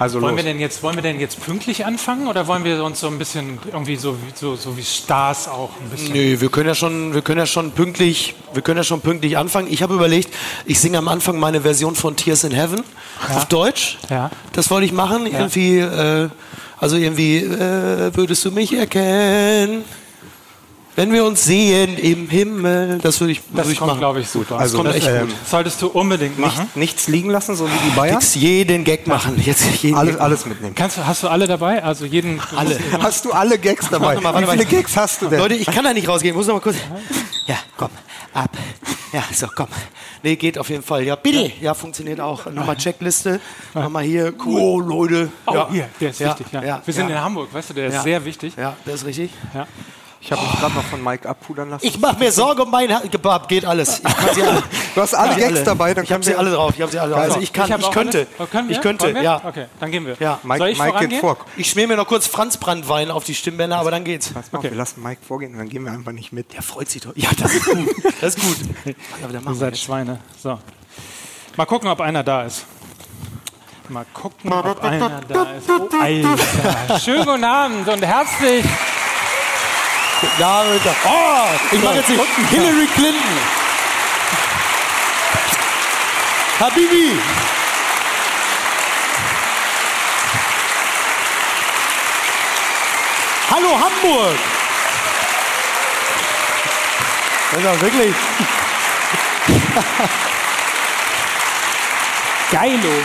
Also wollen los. wir denn jetzt, wollen wir denn jetzt pünktlich anfangen oder wollen wir uns so ein bisschen irgendwie so, wie- so, so wie Stars auch ein bisschen? Nö, wir können ja schon, wir können ja schon pünktlich, wir können ja schon pünktlich anfangen. Ich habe überlegt, ich singe am Anfang meine Version von Tears in Heaven auf Deutsch. Ja. Das wollte ich machen. Irgendwie, äh, also irgendwie, äh, würdest du mich erkennen? Wenn wir uns sehen im Himmel, das würde ich, Das würde ich kommt, machen. glaube ich, super. Also kommt das, echt ähm, gut. Solltest du unbedingt machen. nicht, nichts liegen lassen, so wie die Bayern. Jetzt jeden Gag machen. Jetzt jeden Alles, Gag. alles mitnehmen. Kannst du, hast du alle dabei? Also jeden. Alle. Hast du alle Gags dabei? Warte mal, warte wie mal. viele Gags hast du denn? Leute, ich kann da nicht rausgehen. Ich muss noch mal kurz. Ja, komm, ab. Ja, so, komm. Nee, geht auf jeden Fall. Ja, bitte. Ja, funktioniert auch. Nochmal Checkliste. Nochmal hier. Oh, Leute. Oh, ja. hier, der ist ja, wichtig. Ja. Ja, wir sind ja. in Hamburg, weißt du, der ist Ja. sehr wichtig. Ja, das ist richtig. Ja. Ich habe mich gerade noch von Mike abpudern lassen. Ich mache mir Sorge um mein Kebab. Geht alles. Ich kann sie alle. Du hast alle Ja, Gags dabei, dann Ich habe sie alle drauf. Ich habe sie alle drauf. Also ich kann, ich, auch könnte. Oh, können wir? Ich könnte, ja. Okay, dann gehen wir. Ja. Mike, Soll ich Mike geht vor. Ich schmier mir noch kurz Franzbrandwein auf die Stimmbänder, aber dann geht's. Pass mal auf, wir lassen Mike vorgehen und dann gehen wir einfach nicht mit. Der freut sich doch. Ja, das ist gut. Das ist gut. Aber dann Ihr seid jetzt. Schweine. So. Mal gucken, ob einer da ist. Mal gucken, ob einer da ist. Oh, Alter. Schönen guten Abend und herzlich. Ja. Oh, ich mache jetzt nicht. Hillary Clinton. Habibi. Hallo Hamburg. Das ist doch wirklich. Geilo.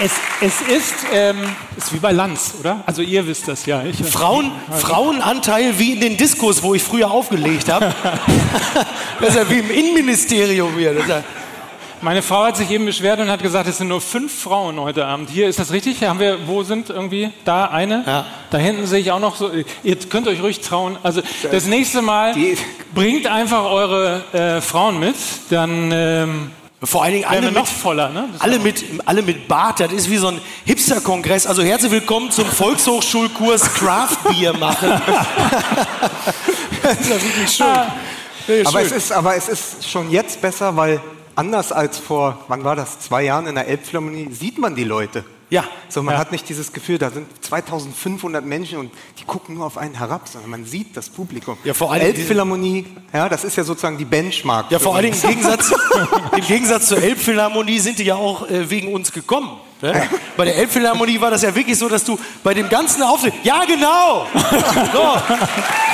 Es, es ist, ähm, ist wie bei Lanz, oder? Also ihr wisst das ja. Ich, Frauen, Frauenanteil wie in den Diskos, wo ich früher aufgelegt habe. das ist ja wie im Innenministerium hier. Ja Meine Frau hat sich eben beschwert und hat gesagt, es sind nur fünf Frauen heute Abend hier. Ist das richtig? Haben wir, wo sind irgendwie da eine? Ja. Da hinten sehe ich auch noch so. Ihr könnt euch ruhig trauen. Also das nächste Mal bringt einfach eure äh, Frauen mit, dann ähm, Vor allen Dingen alle mit, noch voller. Ne? Das- alle, mit, alle mit Bart. Das ist wie so ein Hipster-Kongress. Also herzlich willkommen zum Volkshochschulkurs Craft Beer machen. das ist ja wirklich schön. Ah. Nee, Aber schön. es, ist, aber es ist schon jetzt besser, weil anders als vor, wann war das, zwei Jahren in der Elbphilharmonie, sieht man die Leute. Ja. So, man Ja. hat nicht dieses Gefühl, da sind 2500 Menschen und die gucken nur auf einen herab, sondern man sieht das Publikum. Ja, vor allem Elbphilharmonie, ja, das ist ja sozusagen die Benchmark. Ja, vor. Dingen im Gegensatz, im Gegensatz zur Elbphilharmonie sind die ja auch äh, wegen uns gekommen. Ne? Bei der Elbphilharmonie war das ja wirklich so, dass du bei dem ganzen Auftritt. Ja, genau! So.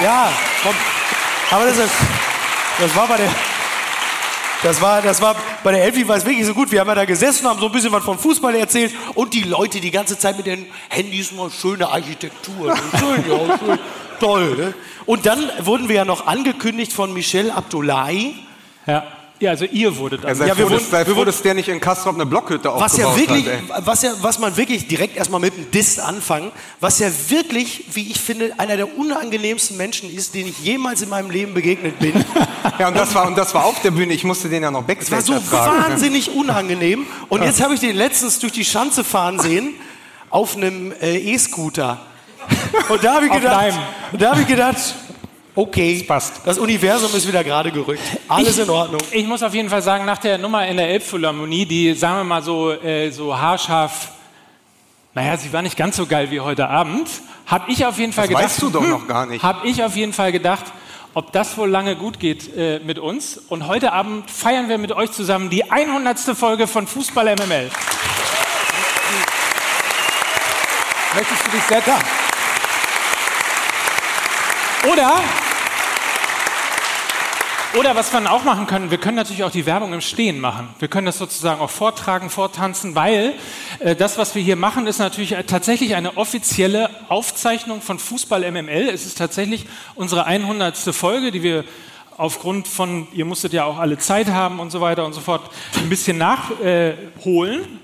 Ja, komm. Aber das, ist, das war bei der. Das war, das war bei der Elfi war es wirklich so gut. Wir haben ja da gesessen, haben so ein bisschen was vom Fußball erzählt und die Leute die ganze Zeit mit den Handys mal schöne Architektur. ne? Schön, ja, schön, toll. Ne? Und dann wurden wir ja noch angekündigt von Michel Abdullahi. ja. Ja, also ihr wurdet Ja, dann. sei Ja, wir froh, wurden- sei wir froh, dass der nicht in Kastrop eine Blockhütte Was ja wirklich, hat. ey. was ja, was man wirklich direkt erstmal mit einem Diss anfangen, was ja wirklich, wie ich finde, einer der unangenehmsten Menschen ist, den ich jemals in meinem Leben begegnet bin. Ja, und das, war, und das war auf der Bühne, ich musste den ja noch war Backstage so ertragen. wahnsinnig unangenehm. Und jetzt habe ich den letztens durch die Schanze fahren sehen auf einem äh, E-Scooter. Und da habe ich gedacht, da habe ich gedacht, okay, Das passt. das Universum ist wieder gerade gerückt. Alles in Ordnung. Ich muss auf jeden Fall sagen, nach der Nummer in der Elbphilharmonie, die, sagen wir mal so, äh, so haarscharf, naja, sie war nicht ganz so geil wie heute Abend, habe ich auf jeden Fall Das gedacht. weißt du doch noch gar nicht. Habe ich auf jeden Fall gedacht, ob das wohl lange gut geht äh, mit uns. Und heute Abend feiern wir mit euch zusammen die 100. Folge von Fußball MML. Möchtest du dich setzen? Oder, oder was wir dann auch machen können, wir können natürlich auch die Werbung im Stehen machen. Wir können das sozusagen auch vortragen, vortanzen, weil äh, das, was wir hier machen, ist natürlich äh, tatsächlich eine offizielle Aufzeichnung von Fußball MML. Es ist tatsächlich unsere 100. Folge, die wir aufgrund von, ihr musstet ja auch alle Zeit haben und so weiter und so fort, ein bisschen nachholen.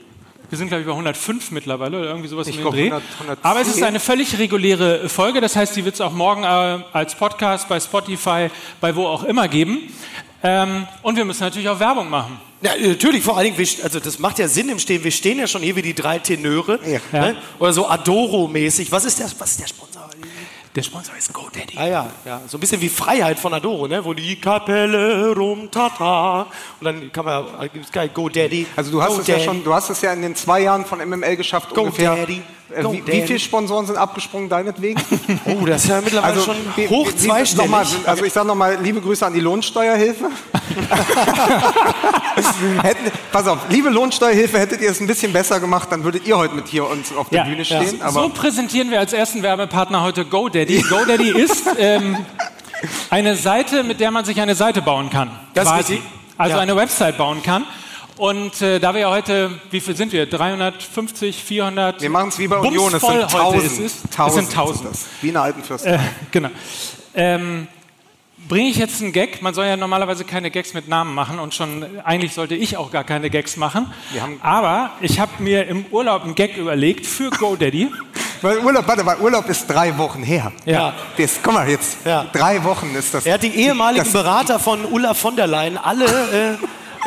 Wir sind, glaube ich, bei 105 mittlerweile oder irgendwie sowas Ich um den Dreh. 100, 110. Aber es ist eine völlig reguläre Folge. Das heißt, die wird es auch morgen äh, als Podcast bei Spotify, bei wo auch immer geben. Ähm, und wir müssen natürlich auch Werbung machen. Ja, natürlich, vor allen Dingen, also das macht ja Sinn im Stehen. Wir stehen ja schon hier wie die drei Tenöre. Ja. Ne? Oder so Adoro-mäßig. Was ist der, was ist der Sponsor? Der Sponsor ist GoDaddy. Ah ja, ja, so ein bisschen wie Freiheit von Adoro, ne? Wo die Kapelle rum tata und dann kann man gibt's geil Go Daddy. Also du hast Go es ja Daddy. schon, du hast es ja in den zwei Jahren von MML geschafft Go ungefähr. Daddy. Äh, Go wie, wie Daddy. viele Sponsoren sind abgesprungen deinetwegen? Oh, das ist ja mittlerweile Also schon wie- hoch wie- wie- zweistellig. nochmal, also ich sage nochmal, liebe Grüße an die Lohnsteuerhilfe. Hätten, pass auf, liebe Lohnsteuerhilfe, hättet ihr es ein bisschen besser gemacht, dann würdet ihr heute mit hier uns auf der Bühne stehen. so Aber präsentieren wir als ersten Werbepartner heute GoDaddy. GoDaddy ist ähm, eine Seite, mit der man sich eine Seite bauen kann. Das ist quasi. Also Ja. eine Website bauen kann. Und äh, da wir ja heute, wie viel sind wir? 350, 400? wir machen es wie bei Union, es sind heute tausend. ist es. es sind tausend. das. Wie in der alten Fürst. Äh, genau. Ähm, Bringe ich jetzt einen Gag? Man soll ja normalerweise keine Gags mit Namen machen und schon eigentlich sollte ich auch gar keine Gags machen. Aber ich habe mir im Urlaub einen Gag überlegt für GoDaddy. Weil Urlaub, warte mal, Urlaub ist drei Wochen her. Ja. Das, guck mal jetzt, Ja. drei Wochen ist das. Er hat die ehemaligen Berater von Ulla von der Leyen alle äh,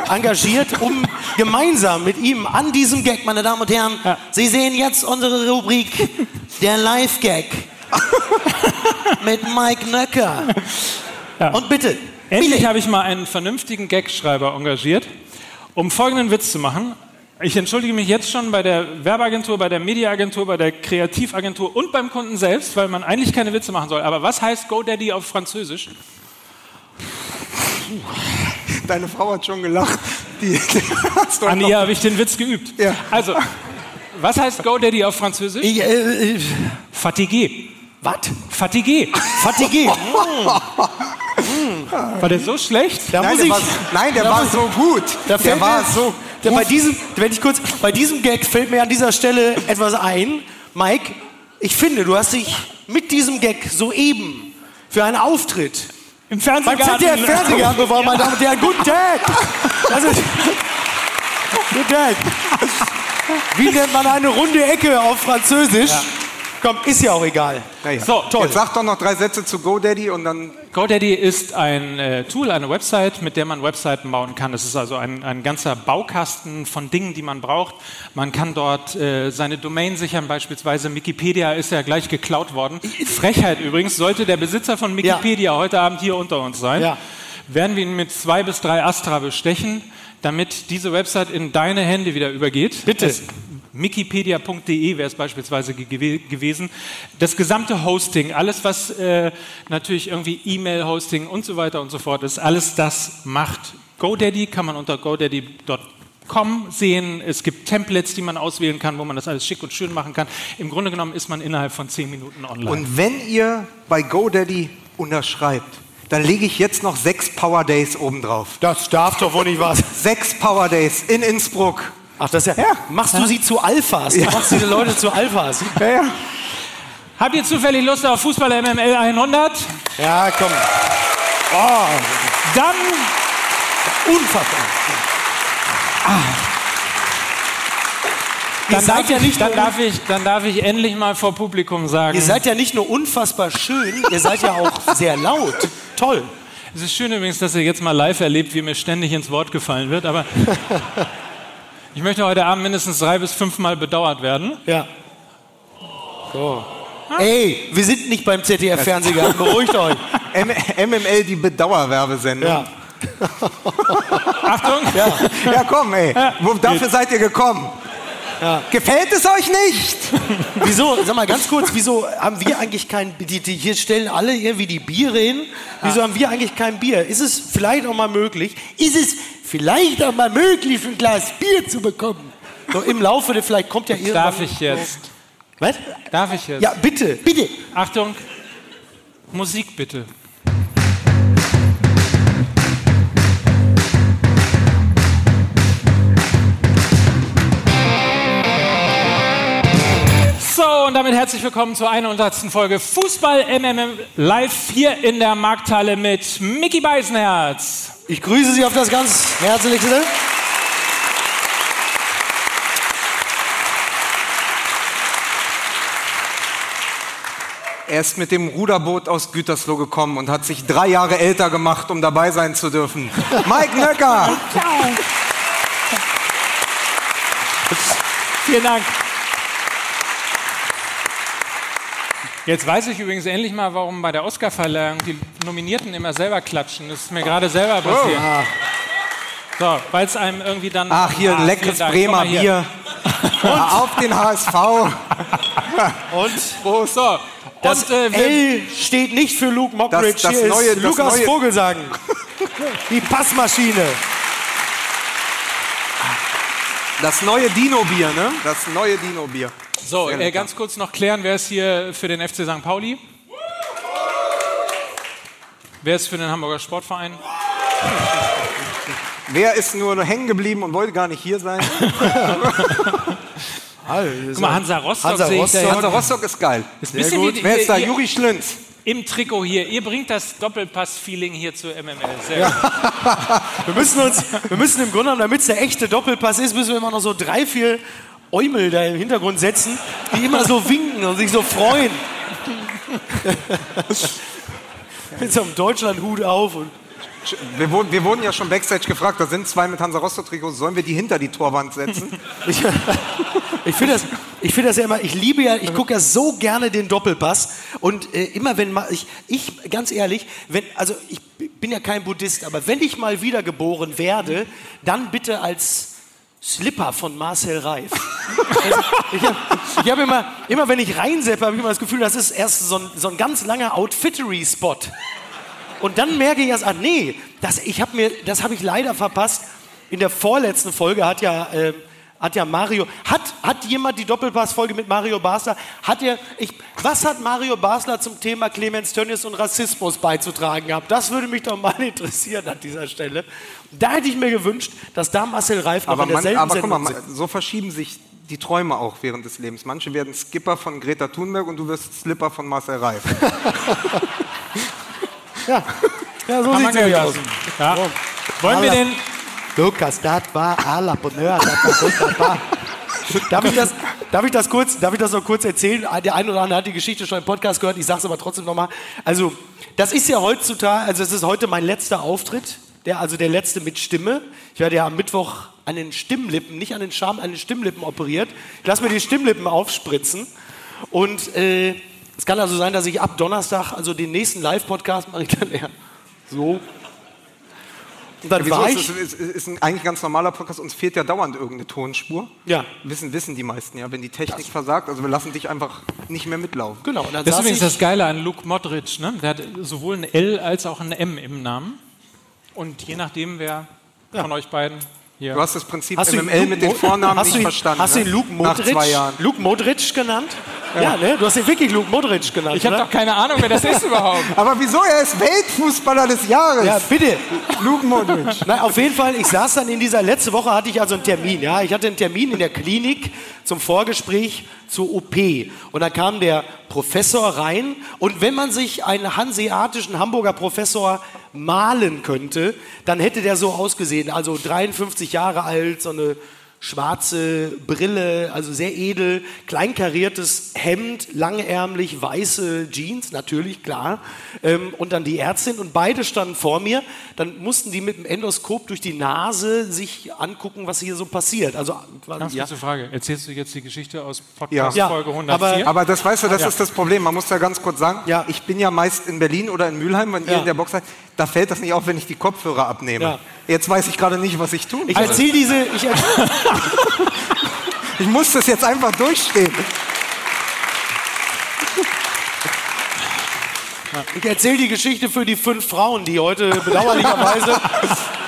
engagiert, um gemeinsam mit ihm an diesem Gag, meine Damen und Herren, Ja. Sie sehen jetzt unsere Rubrik der Live-Gag mit Mike Nöcker. Und bitte, Endlich habe ich mal einen vernünftigen Gagschreiber engagiert, um folgenden Witz zu machen. Ich entschuldige mich jetzt schon bei der Werbeagentur, bei der Mediaagentur, bei der Kreativagentur und beim Kunden selbst, weil man eigentlich keine Witze machen soll. Aber was heißt GoDaddy auf Französisch? Deine Frau hat schon gelacht. Die, hast du An noch- ihr habe ich den Witz geübt. Ja. Also, was heißt GoDaddy auf Französisch? Ich, äh, äh, Fatigué. was? Fatigué. Fatigué. War der so schlecht? Da Nein, der ich, war, nein, der da war so gut. Da Der war so der gut. bei diesem, wenn ich kurz, bei diesem Gag fällt mir an dieser Stelle etwas ein. Mike, ich finde, du hast dich mit diesem Gag soeben für einen Auftritt Im beim Fernsehgarten. ZDF Fernsehgarten beworben, meine Damen und Herren. Guten Tag! Das ist, guten Tag! Wie nennt man eine runde Ecke auf Französisch? Komm, ist ja auch egal. Naja. So, toll. Jetzt sag doch noch drei Sätze zu GoDaddy und dann GoDaddy ist ein äh, Tool, eine Website, mit der man Webseiten bauen kann. Es ist also ein, ein ganzer Baukasten von Dingen, die man braucht. Man kann dort äh, seine Domain sichern, beispielsweise Wikipedia ist ja gleich geklaut worden. Frechheit übrigens, sollte der Besitzer von Wikipedia heute Abend hier unter uns sein, Ja. werden wir ihn mit zwei bis drei Astra bestechen, damit diese Website in deine Hände wieder übergeht. Bitte. Es, Wikipedia.de wäre es beispielsweise gew gewesen. Das gesamte Hosting, alles was äh, natürlich irgendwie E-Mail-Hosting und so weiter und so fort ist, alles das macht GoDaddy, kann man unter godaddy.com sehen. Es gibt Templates, die man auswählen kann, wo man das alles schick und schön machen kann. Im Grunde genommen ist man innerhalb von zehn Minuten online. Und wenn ihr bei GoDaddy unterschreibt, dann lege ich jetzt noch sechs Power Days obendrauf. Das darf doch wohl nicht was. Sechs Power Days in Innsbruck. Ach, das ist ja. Machst du sie zu Alphas? Du machst diese Leute zu Alphas. Ja, ja. Habt ihr zufällig Lust auf Fußball MML 100? Ja, komm. Dann Unfassbar. Ihr Dann seid darf, ja ich, nicht dann, darf ich, dann darf ich endlich mal vor Publikum sagen. Ihr seid ja nicht nur unfassbar schön, ihr seid ja auch sehr laut. Toll. es ist schön übrigens, dass ihr jetzt mal live erlebt, wie mir ständig ins Wort gefallen wird, aber ich möchte heute Abend mindestens drei bis fünfmal bedauert werden. Ja. So. Ey, wir sind nicht beim ZDF-Fernsehgarten, beruhigt euch. M MML, die Bedauerwerbesendung. Ja. Achtung! Ja, komm, ey. Wo, dafür seid ihr gekommen. Gefällt es euch nicht? Wieso, sag mal ganz kurz, wieso haben wir eigentlich kein die Hier stellen alle irgendwie die Biere hin. Wieso haben wir eigentlich kein Bier? Ist es vielleicht auch mal möglich? Ist es vielleicht auch mal möglich, ein Glas Bier zu bekommen? So im Laufe der, vielleicht kommt ja irgendwann. Darf ich jetzt? Was? Darf ich jetzt? Ja, bitte, bitte. Achtung! Musik bitte. So, und damit herzlich willkommen zur 100. Folge Fußball MMM live hier in der Markthalle mit Mickey Beisenherz. Ich grüße Sie auf das ganz herzlichste. Er ist mit dem Ruderboot aus Gütersloh gekommen und hat sich drei Jahre älter gemacht, um dabei sein zu dürfen. Mike Nöcker! Vielen Dank. Jetzt weiß ich übrigens endlich mal, warum bei der Oscarverleihung die Nominierten immer selber klatschen. Das ist mir gerade selber passiert. So, weil es einem irgendwie dann. Ach, hier Ah, ein leckeres. Bremer. Bier. Auf den HSV. Und Prost. So. das Und, äh, L steht nicht für Luke Mockridge. Das- das Hier neue- ist Lukas neue- Vogelsang. Die Passmaschine. Das neue Dino-Bier, ne? Das neue Dino-Bier. So, Sehr äh, ganz kurz noch klären, wer ist hier für den FC St. Pauli? Wer ist für den Hamburger Sportverein? Wer ist nur hängen geblieben und wollte gar nicht hier sein? Guck mal, Hansa Rostock Hansa sehe ich Rostock. Hansa Rostock ist geil. Ist bisschen gut. wie, Wer ist da? ihr, Juri Schlünz. Im Trikot hier. Ihr bringt das Doppelpass-Feeling hier zu MML. Sehr gut. Wir müssen uns, wir müssen im Grunde genommen, damit es der echte Doppelpass ist, müssen wir immer noch so drei, vier Eumel da im Hintergrund setzen, die immer so winken und sich so freuen. Mit so einem Deutschlandhut auf und Wir wurden, wir wurden ja schon Backstage gefragt, da sind zwei mit Hansa Rostock-Trikots, sollen wir die hinter die Torwand setzen? Ich, ich finde das, ich finde das ja immer, ich liebe ja, ich gucke ja so gerne den Doppelpass und äh, immer wenn mal, ich, ich, ganz ehrlich, wenn, also ich bin ja kein Buddhist, aber wenn ich mal wiedergeboren werde, dann bitte als Slipper von Marcel Reif. Also, ich habe hab immer, immer wenn ich reinseppe, habe ich immer das Gefühl, das ist erst so ein, so ein ganz langer Outfittery-Spot. Und dann merke ich erst, ah nee, das, ich hab habe ich leider verpasst. In der vorletzten Folge hat ja, ähm, hat ja Mario, hat, hat jemand die Doppelpass-Folge mit Mario Basler, hat er, ich, was hat Mario Basler zum Thema Clemens Tönnies und Rassismus beizutragen gehabt? Das würde mich doch mal interessieren an dieser Stelle. Da hätte ich mir gewünscht, dass da Marcel Reif noch Aber, in man, derselben aber guck mal, man- sitzt. so verschieben sich die Träume auch während des Lebens. Manche werden Skipper von Greta Thunberg und du wirst Slipper von Marcel Reif. Ja, ja so sieht man es aus. Ja. Wollen wir den. Lukas, das war à la Bonheur, das war. Darf ich, das, darf, ich das kurz, darf ich das noch kurz erzählen? Der eine oder andere hat die Geschichte schon im Podcast gehört, ich sage es aber trotzdem nochmal. Also, das ist ja heutzutage, also es ist heute mein letzter Auftritt, der, also der letzte mit Stimme. Ich werde ja am Mittwoch an den Stimmlippen, nicht an den Scham, an den Stimmlippen operiert. Ich lasse mir die Stimmlippen aufspritzen. Und äh, es kann also sein, dass ich ab Donnerstag, also den nächsten Live-Podcast mache ich dann eher so. Und dann Wieso war ist, ich... das, ist, ist ein eigentlich ganz normaler Podcast, uns fehlt ja dauernd irgendeine Tonspur. Ja. Wissen, wissen die meisten ja, wenn die Technik versagt. Also wir lassen dich einfach nicht mehr mitlaufen. Genau, und dann Das ist saß übrigens das Geile an Luke Modric. Ne? Der hat sowohl ein L als auch ein M im Namen. Und je nachdem, wer von euch beiden hier. Du hast das Prinzip Hast MML Luke mit den Vornamen hast nicht du ihn, verstanden. Hast du ihn ne? Luke Modric, zwei Jahren. Luke Modric genannt? Ja, ne? Du hast ihn wirklich Luke Modric genannt. ich habe doch keine Ahnung, wer das ist überhaupt. Aber wieso? Er ist Weltfußballer des Jahres. Ja, bitte. Luke Modric. Na, auf jeden Fall, ich saß dann in dieser, letzte Woche hatte ich also einen Termin, ja. Ich hatte einen Termin in der Klinik zum Vorgespräch zur OP. Und da kam der Professor rein. Und wenn man sich einen hanseatischen Hamburger Professor malen könnte, dann hätte der so ausgesehen. Also 53 Jahre alt, so eine schwarze Brille, also sehr edel, kleinkariertes Hemd, langärmlich, weiße Jeans, natürlich, klar. Ähm, und dann die Ärztin und beide standen vor mir. Dann mussten die mit dem Endoskop durch die Nase sich angucken, was hier so passiert. Also, Ganz ja. kurze Frage. Erzählst du jetzt die Geschichte aus Ja. Podcast Ja, Folge aber- 104? Aber das weißt du, das Ja. ist das Problem. Man muss ja ganz kurz sagen, Ja. ich bin ja meist in Berlin oder in Mülheim, wenn ihr in der Box seid. Da fällt das nicht auf, wenn ich die Kopfhörer abnehme. Ja. Jetzt weiß ich gerade nicht, was ich tun Ich soll. erzähle diese, ich erzähl, Ich muss das jetzt einfach durchstehen. ich erzähl die Geschichte für die fünf Frauen, die heute bedauerlicherweise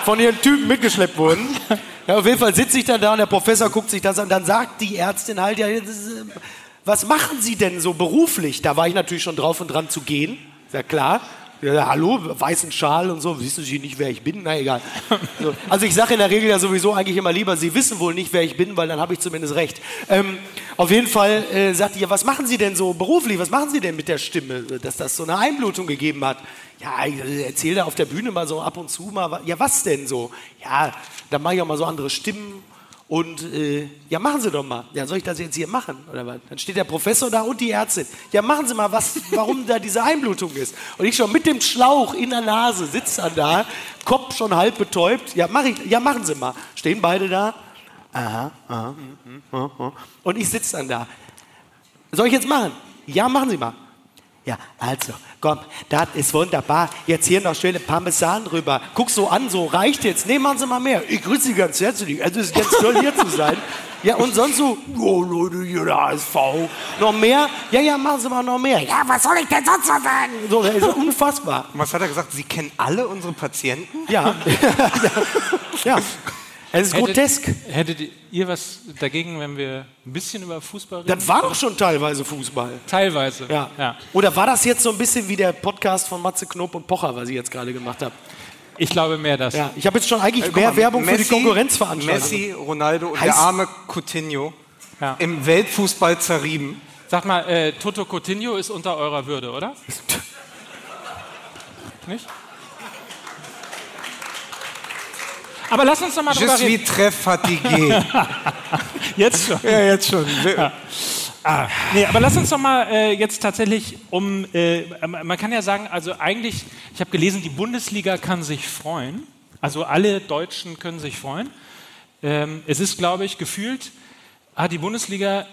von ihren Typen mitgeschleppt wurden. Ja, auf jeden Fall sitze ich dann da und der Professor guckt sich das an. Dann sagt die Ärztin halt, ja, äh, was machen Sie denn so beruflich? Da war ich natürlich schon drauf und dran zu gehen. Ist ja klar. Ja, hallo, weißen Schal und so. Wissen Sie nicht, wer ich bin? Na egal. So. Also ich sage in der Regel ja sowieso eigentlich immer lieber, Sie wissen wohl nicht, wer ich bin, weil dann habe ich zumindest recht. Ähm, auf jeden Fall äh, sagt die, ja, was machen Sie denn so beruflich? Was machen Sie denn mit der Stimme, dass das so eine Einblutung gegeben hat? Ja, ich äh, erzähle da auf der Bühne mal so ab und zu mal. Ja, was denn so? Ja, dann mache ich auch mal so andere Stimmen. Und äh, ja, machen Sie doch mal. Ja, soll ich das jetzt hier machen? Oder was? Dann steht der Professor da und die Ärztin. Ja, machen Sie mal, was, warum da diese Einblutung ist. Und ich schon mit dem Schlauch in der Nase sitze dann da, Kopf schon halb betäubt. Ja, mach ich, ja, machen Sie mal. Stehen beide da. Aha, aha, mhm, mhm. Und ich sitze dann da. Soll ich jetzt machen? Ja, machen Sie mal. Ja, also, komm, das ist wunderbar. Jetzt hier noch schöne Parmesan rüber. Guck so an, so reicht jetzt. Nee, machen Sie mal mehr. Ich grüße Sie ganz herzlich. Also, es ist ganz toll, hier zu sein. Ja, und sonst so, oh Leute, hier der HSV. Noch mehr? Ja, ja, machen Sie mal noch mehr. Ja, was soll ich denn sonst noch sagen? So, das ist unfassbar. Was hat er gesagt? Sie kennen alle unsere Patienten? Ja. ja. Es ist Hättet, grotesk. hättet ihr was dagegen, wenn wir ein bisschen über Fußball reden? Das war doch schon teilweise Fußball. Teilweise. Ja. ja. Oder war das jetzt so ein bisschen wie der Podcast von Matze Knob und Pocher, was ich jetzt gerade gemacht habe? Ich glaube mehr das. Ja, ich habe jetzt schon eigentlich Äh, mehr mal, Werbung für die Messi, Konkurrenzveranstaltung. Messi, Ronaldo und Heiß- der arme Coutinho Ja. im Weltfußball zerrieben. Sag mal, äh, Toto Coutinho ist unter eurer Würde, oder? Nicht? Aber lass uns noch mal Je drüber suis reden. très fatigué. Jetzt schon. ja, jetzt schon. Ah, nee, aber lass uns doch mal äh, jetzt tatsächlich um, äh, man kann ja sagen, also eigentlich, ich habe gelesen, die Bundesliga kann sich freuen. Also alle Deutschen können sich freuen. Ähm, es ist, glaube ich, gefühlt, hat die Bundesliga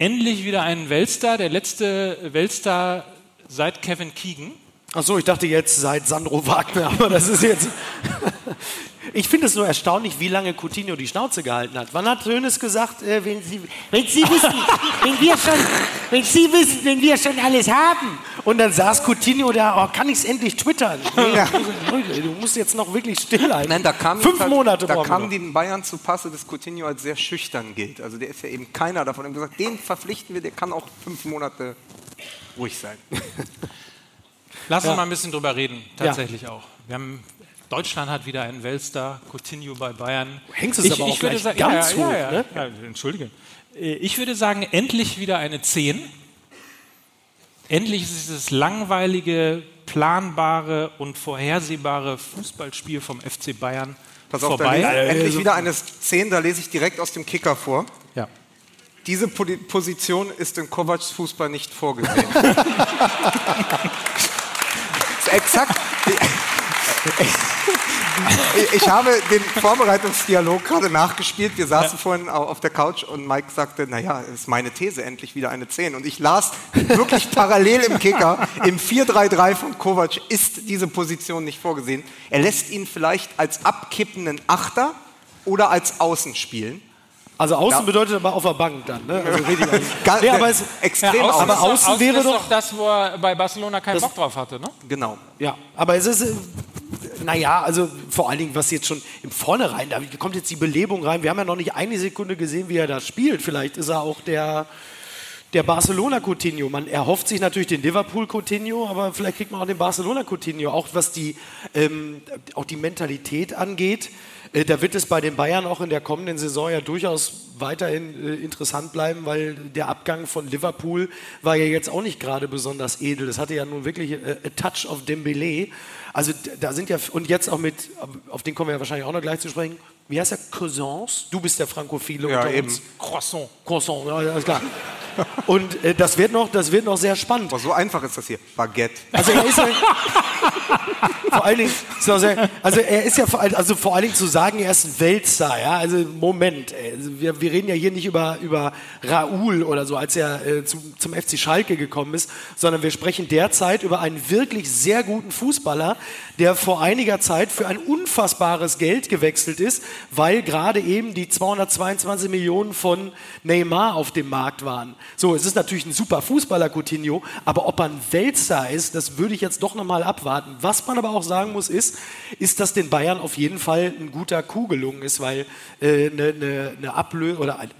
endlich wieder einen Weltstar, der letzte Weltstar seit Kevin Keegan. Ach so, ich dachte jetzt seit Sandro Wagner, aber das ist jetzt. Ich finde es nur erstaunlich, wie lange Coutinho die Schnauze gehalten hat. Wann hat Hönes gesagt, äh, wenn, Sie, wenn Sie wissen, wenn wir schon, wenn Sie wissen, wenn wir schon alles haben? Und dann saß Coutinho da, oh, kann ich es endlich twittern? Nee, Ja. Du musst jetzt noch wirklich stillhalten. Nein, da kam Fünf jedenfalls- Monate Da brauchen wir kam noch. den Bayern zu Passe, dass Coutinho als sehr schüchtern gilt. Also der ist ja eben keiner davon. Hat gesagt, den verpflichten wir, der kann auch fünf Monate ruhig sein. Lass uns Ja. mal ein bisschen drüber reden, tatsächlich auch. Wir haben, Deutschland hat wieder einen Weltstar, Coutinho bei Bayern. Hängst es aber auch würde gleich sagen, ganz ja, hoch, ja, ne? ja, Entschuldige. Äh, Ich würde sagen, endlich wieder eine 10. Endlich ist dieses langweilige, planbare und vorhersehbare Fußballspiel vom FC Bayern Pass auf, vorbei. lese, endlich wieder eine 10, da lese ich direkt aus dem Kicker vor. Ja. Diese Poli- Position ist in Kovacs Fußball nicht vorgesehen. ist exakt. Ich- habe den Vorbereitungsdialog gerade nachgespielt. Wir saßen vorhin au- auf der Couch und Mike sagte, naja, das ist meine These, endlich wieder eine 10. Und ich las wirklich parallel im Kicker, im 4-3-3 von Kovac ist diese Position nicht vorgesehen. Er lässt ihn vielleicht als abkippenden Achter oder als Außen spielen. Also außen Ja. bedeutet aber auf der Bank dann. Ne? Also richtig. Nee, aber es, extrem außen außen. aber doch- außen wäre ist doch- das, wo er bei Barcelona keinen Das- Bock drauf hatte, ne? Genau. Ja, aber es ist, äh, naja, also vor allen Dingen, was jetzt schon im Vornherein, da kommt jetzt die Belebung rein. Wir haben ja noch nicht eine Sekunde gesehen, wie er da spielt. Vielleicht ist er auch der, der Barcelona Coutinho. Man erhofft sich natürlich den Liverpool Coutinho, aber vielleicht kriegt man auch den Barcelona Coutinho. Auch was die, ähm, auch die Mentalität angeht. Äh, da wird es bei den Bayern auch in der kommenden Saison ja durchaus weiterhin äh, interessant bleiben, weil der Abgang von Liverpool war ja jetzt auch nicht gerade besonders edel. Das hatte ja nun wirklich äh, a touch of Dembele. Also da sind ja, und jetzt auch mit, auf den kommen wir ja wahrscheinlich auch noch gleich zu sprechen, wie heißt der, Cousins? Du bist der Frankophile Ja, unter eben. uns. Croissant. Croissant, ja, alles klar. Und äh, das, wird noch, das wird noch sehr spannend. Aber so einfach ist das hier. Baguette. Also er ist ja, vor allen Dingen, sehr, also er ist ja vor, allen- also vor allen Dingen zu sagen, er ist ein Weltstar, ja, also Moment, ey, also wir, wir reden ja hier nicht über, über Raoul oder so, als er äh, zum, zum FC Schalke gekommen ist, sondern wir sprechen derzeit über einen wirklich sehr guten Fußballer, der vor einiger Zeit für ein unfassbares Geld gewechselt ist, weil gerade eben die 222 Millionen von Neymar auf dem Markt waren. So, es ist natürlich ein super Fußballer, Coutinho, aber ob er ein Weltstar ist, das würde ich jetzt doch nochmal abwarten. Was man aber auch sagen muss, ist, ist, dass den Bayern auf jeden Fall ein guter Coup gelungen ist, weil äh, eine, eine, eine Ablö oder ein-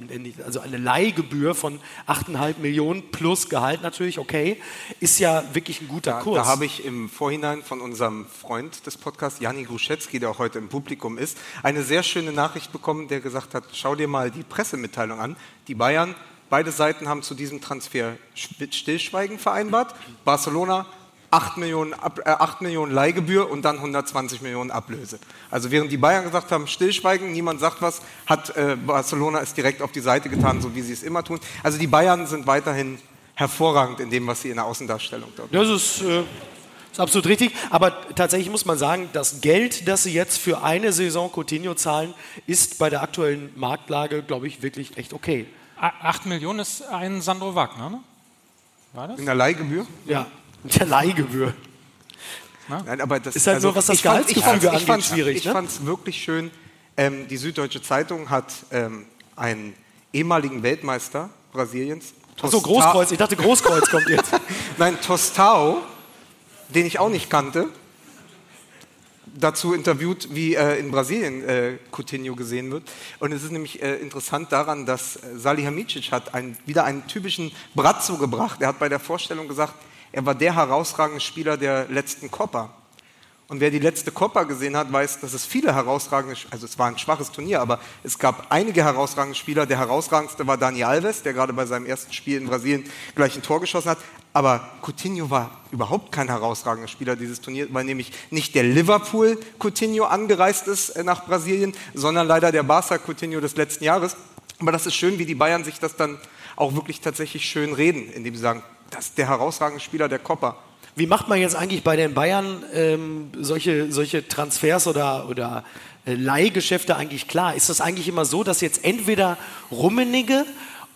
also eine Leihgebühr von 8,5 Millionen plus Gehalt natürlich, okay, ist ja wirklich ein guter Da, Kurs. da habe ich im Vorhinein von unserem Freund des Podcasts, Jani Gruszewski, der auch heute im Publikum ist, eine sehr schöne Nachricht bekommen, der gesagt hat, schau dir mal die Pressemitteilung an. Die Bayern, beide Seiten haben zu diesem Transfer Sch- Stillschweigen vereinbart. Barcelona 8 Millionen, äh, 8 Millionen Leihgebühr und dann 120 Millionen Ablöse. Also während die Bayern gesagt haben, Stillschweigen, niemand sagt was, hat äh, Barcelona es direkt auf die Seite getan, so wie sie es immer tun. Also die Bayern sind weiterhin hervorragend in dem, was sie in der Außendarstellung dort Das ist, äh, ist absolut richtig. Aber tatsächlich muss man sagen, das Geld, das sie jetzt für eine Saison Coutinho zahlen, ist bei der aktuellen Marktlage, glaube ich, wirklich echt okay. Acht Millionen ist ein Sandro Wagner, ne? War das? In der Leihgebühr? Ja, in der Leihgebühr. Nein, aber das ist halt also, nur, was das Gehaltsgefüge angeht, fand's, schwierig. Ich ne? fand es wirklich schön. Ähm, die Süddeutsche Zeitung hat ähm, einen ehemaligen Weltmeister Brasiliens. Achso, Großkreuz. Ich dachte, Großkreuz kommt jetzt. Nein, Tostao, den ich auch nicht kannte, dazu interviewt, wie äh, in Brasilien äh, Coutinho gesehen wird. Und es ist nämlich äh, interessant daran, dass äh, Salihamidzic hat einen, wieder einen typischen Brazzo gebracht. Er hat bei der Vorstellung gesagt, er war der herausragende Spieler der letzten Copa. Und wer die letzte Copa gesehen hat, weiß, dass es viele herausragende, also es war ein schwaches Turnier, aber es gab einige herausragende Spieler. Der herausragendste war Dani Alves, der gerade bei seinem ersten Spiel in Brasilien gleich ein Tor geschossen hat. Aber Coutinho war überhaupt kein herausragender Spieler dieses Turniers, weil nämlich nicht der Liverpool Coutinho angereist ist äh, nach Brasilien, sondern leider der Barca Coutinho des letzten Jahres. Aber das ist schön, wie die Bayern sich das dann auch wirklich tatsächlich schön reden, indem sie sagen, das ist der herausragende Spieler der Copa. Wie macht man jetzt eigentlich bei den Bayern ähm, solche, solche Transfers oder, oder äh, Leihgeschäfte eigentlich klar? Ist das eigentlich immer so, dass jetzt entweder Rummenigge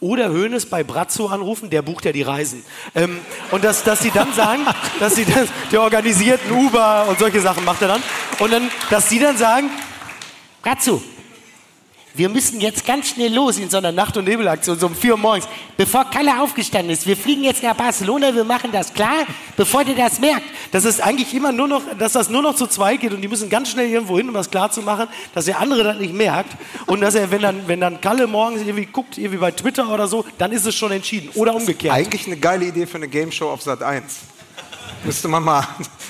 oder Hoeneß bei Brazzo anrufen, der bucht ja die Reisen. Ähm, und dass, dass sie dann sagen, dass sie das, der organisiert Uber und solche Sachen macht er dann. Und dann, dass sie dann sagen, Brazzo, wir müssen jetzt ganz schnell los in so einer Nacht- und Nebelaktion, so um vier Uhr morgens, bevor Kalle aufgestanden ist. Wir fliegen jetzt nach Barcelona, wir machen das klar, bevor der das merkt. Das ist eigentlich immer nur noch, dass das nur noch zu zweit geht und die müssen ganz schnell irgendwo hin, um das klar zu machen, dass der andere das nicht merkt und dass er, wenn dann, wenn dann Kalle morgens irgendwie guckt, irgendwie bei Twitter oder so, dann ist es schon entschieden oder umgekehrt. Eigentlich eine geile Idee für eine Game Show auf Sat 1. Müsste man mal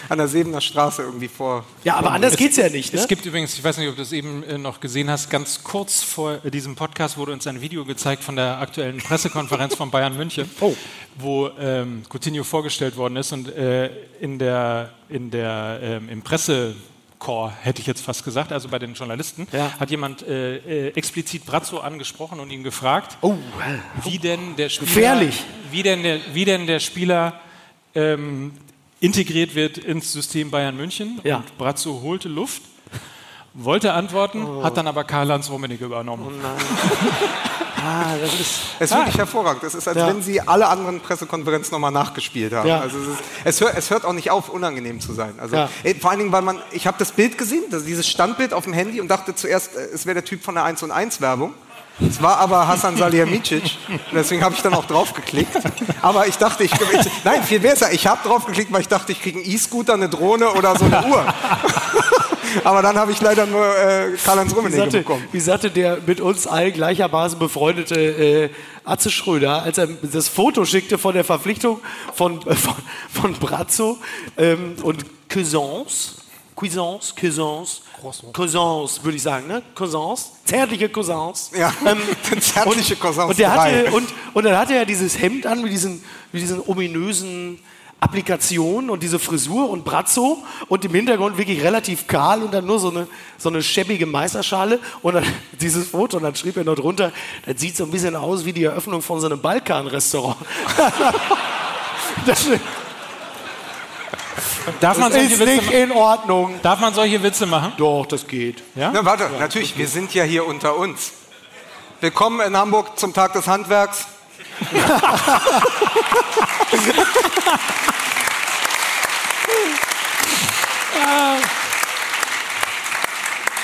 an der Sebener Straße irgendwie vor. Ja, aber anders geht es ja nicht. Ne? Es gibt übrigens, ich weiß nicht, ob du das eben äh, noch gesehen hast, ganz kurz vor äh, diesem Podcast wurde uns ein Video gezeigt von der aktuellen Pressekonferenz von Bayern München, oh. wo ähm, Coutinho vorgestellt worden ist und äh, in der, in der, ähm, im Presse Chor, hätte ich jetzt fast gesagt, also bei den Journalisten, ja. hat jemand äh, äh, explizit Brazzo angesprochen und ihn gefragt, oh. wie denn der Spieler, Gefährlich. Wie denn der, wie denn der Spieler ähm, integriert wird ins System Bayern München. Ja. Und Brazzo holte Luft, wollte antworten, oh. hat dann aber Karl-Heinz Rummenigge übernommen. Oh nein. ah, das ist, es ist ah. wirklich hervorragend. Es ist, als ja. wenn Sie alle anderen Pressekonferenzen nochmal nachgespielt haben. Ja. Also es, ist, es, hört, es, hört, auch nicht auf, unangenehm zu sein. Also, ja. Vor allen Dingen, weil man, ich habe das Bild gesehen, dieses Standbild auf dem Handy und dachte zuerst, äh, es wäre der Typ von der 1 und 1 Werbung. Es war aber Hassan Salihamidzic, deswegen habe ich dann auch draufgeklickt. Aber ich dachte, ich, ich nein, viel besser, ich habe draufgeklickt, weil ich dachte, ich kriege einen E-Scooter, eine Drohne oder so eine Uhr. aber dann habe ich leider nur äh, Karl-Heinz Rummenigge bekommen. Wie sagte der mit uns allen gleichermaßen befreundete äh, Atze Schröder, als er das Foto schickte von der Verpflichtung von, äh, von, von Brazzo ähm, und Cousins, Cuisance, Cuisance, Cousins, würde ich sagen, ne? Cousins, zärtliche Cousins. Ja, ähm, zärtliche Cousins. Und, der hatte, und, und dann hatte er dieses Hemd an mit diesen, mit diesen ominösen Applikationen und diese Frisur und Brazzo und im Hintergrund wirklich relativ kahl und dann nur so eine, so eine schäbige Meisterschale und dann dieses Foto und dann schrieb er noch drunter, das sieht so ein bisschen aus wie die Eröffnung von so einem Balkan-Restaurant. das, Darf man solche ist Witze nicht in Ordnung. Darf man solche Witze machen? Doch, das geht. Ja? Na, warte, ja, natürlich, wir sind ja hier unter uns. Willkommen in Hamburg zum Tag des Handwerks.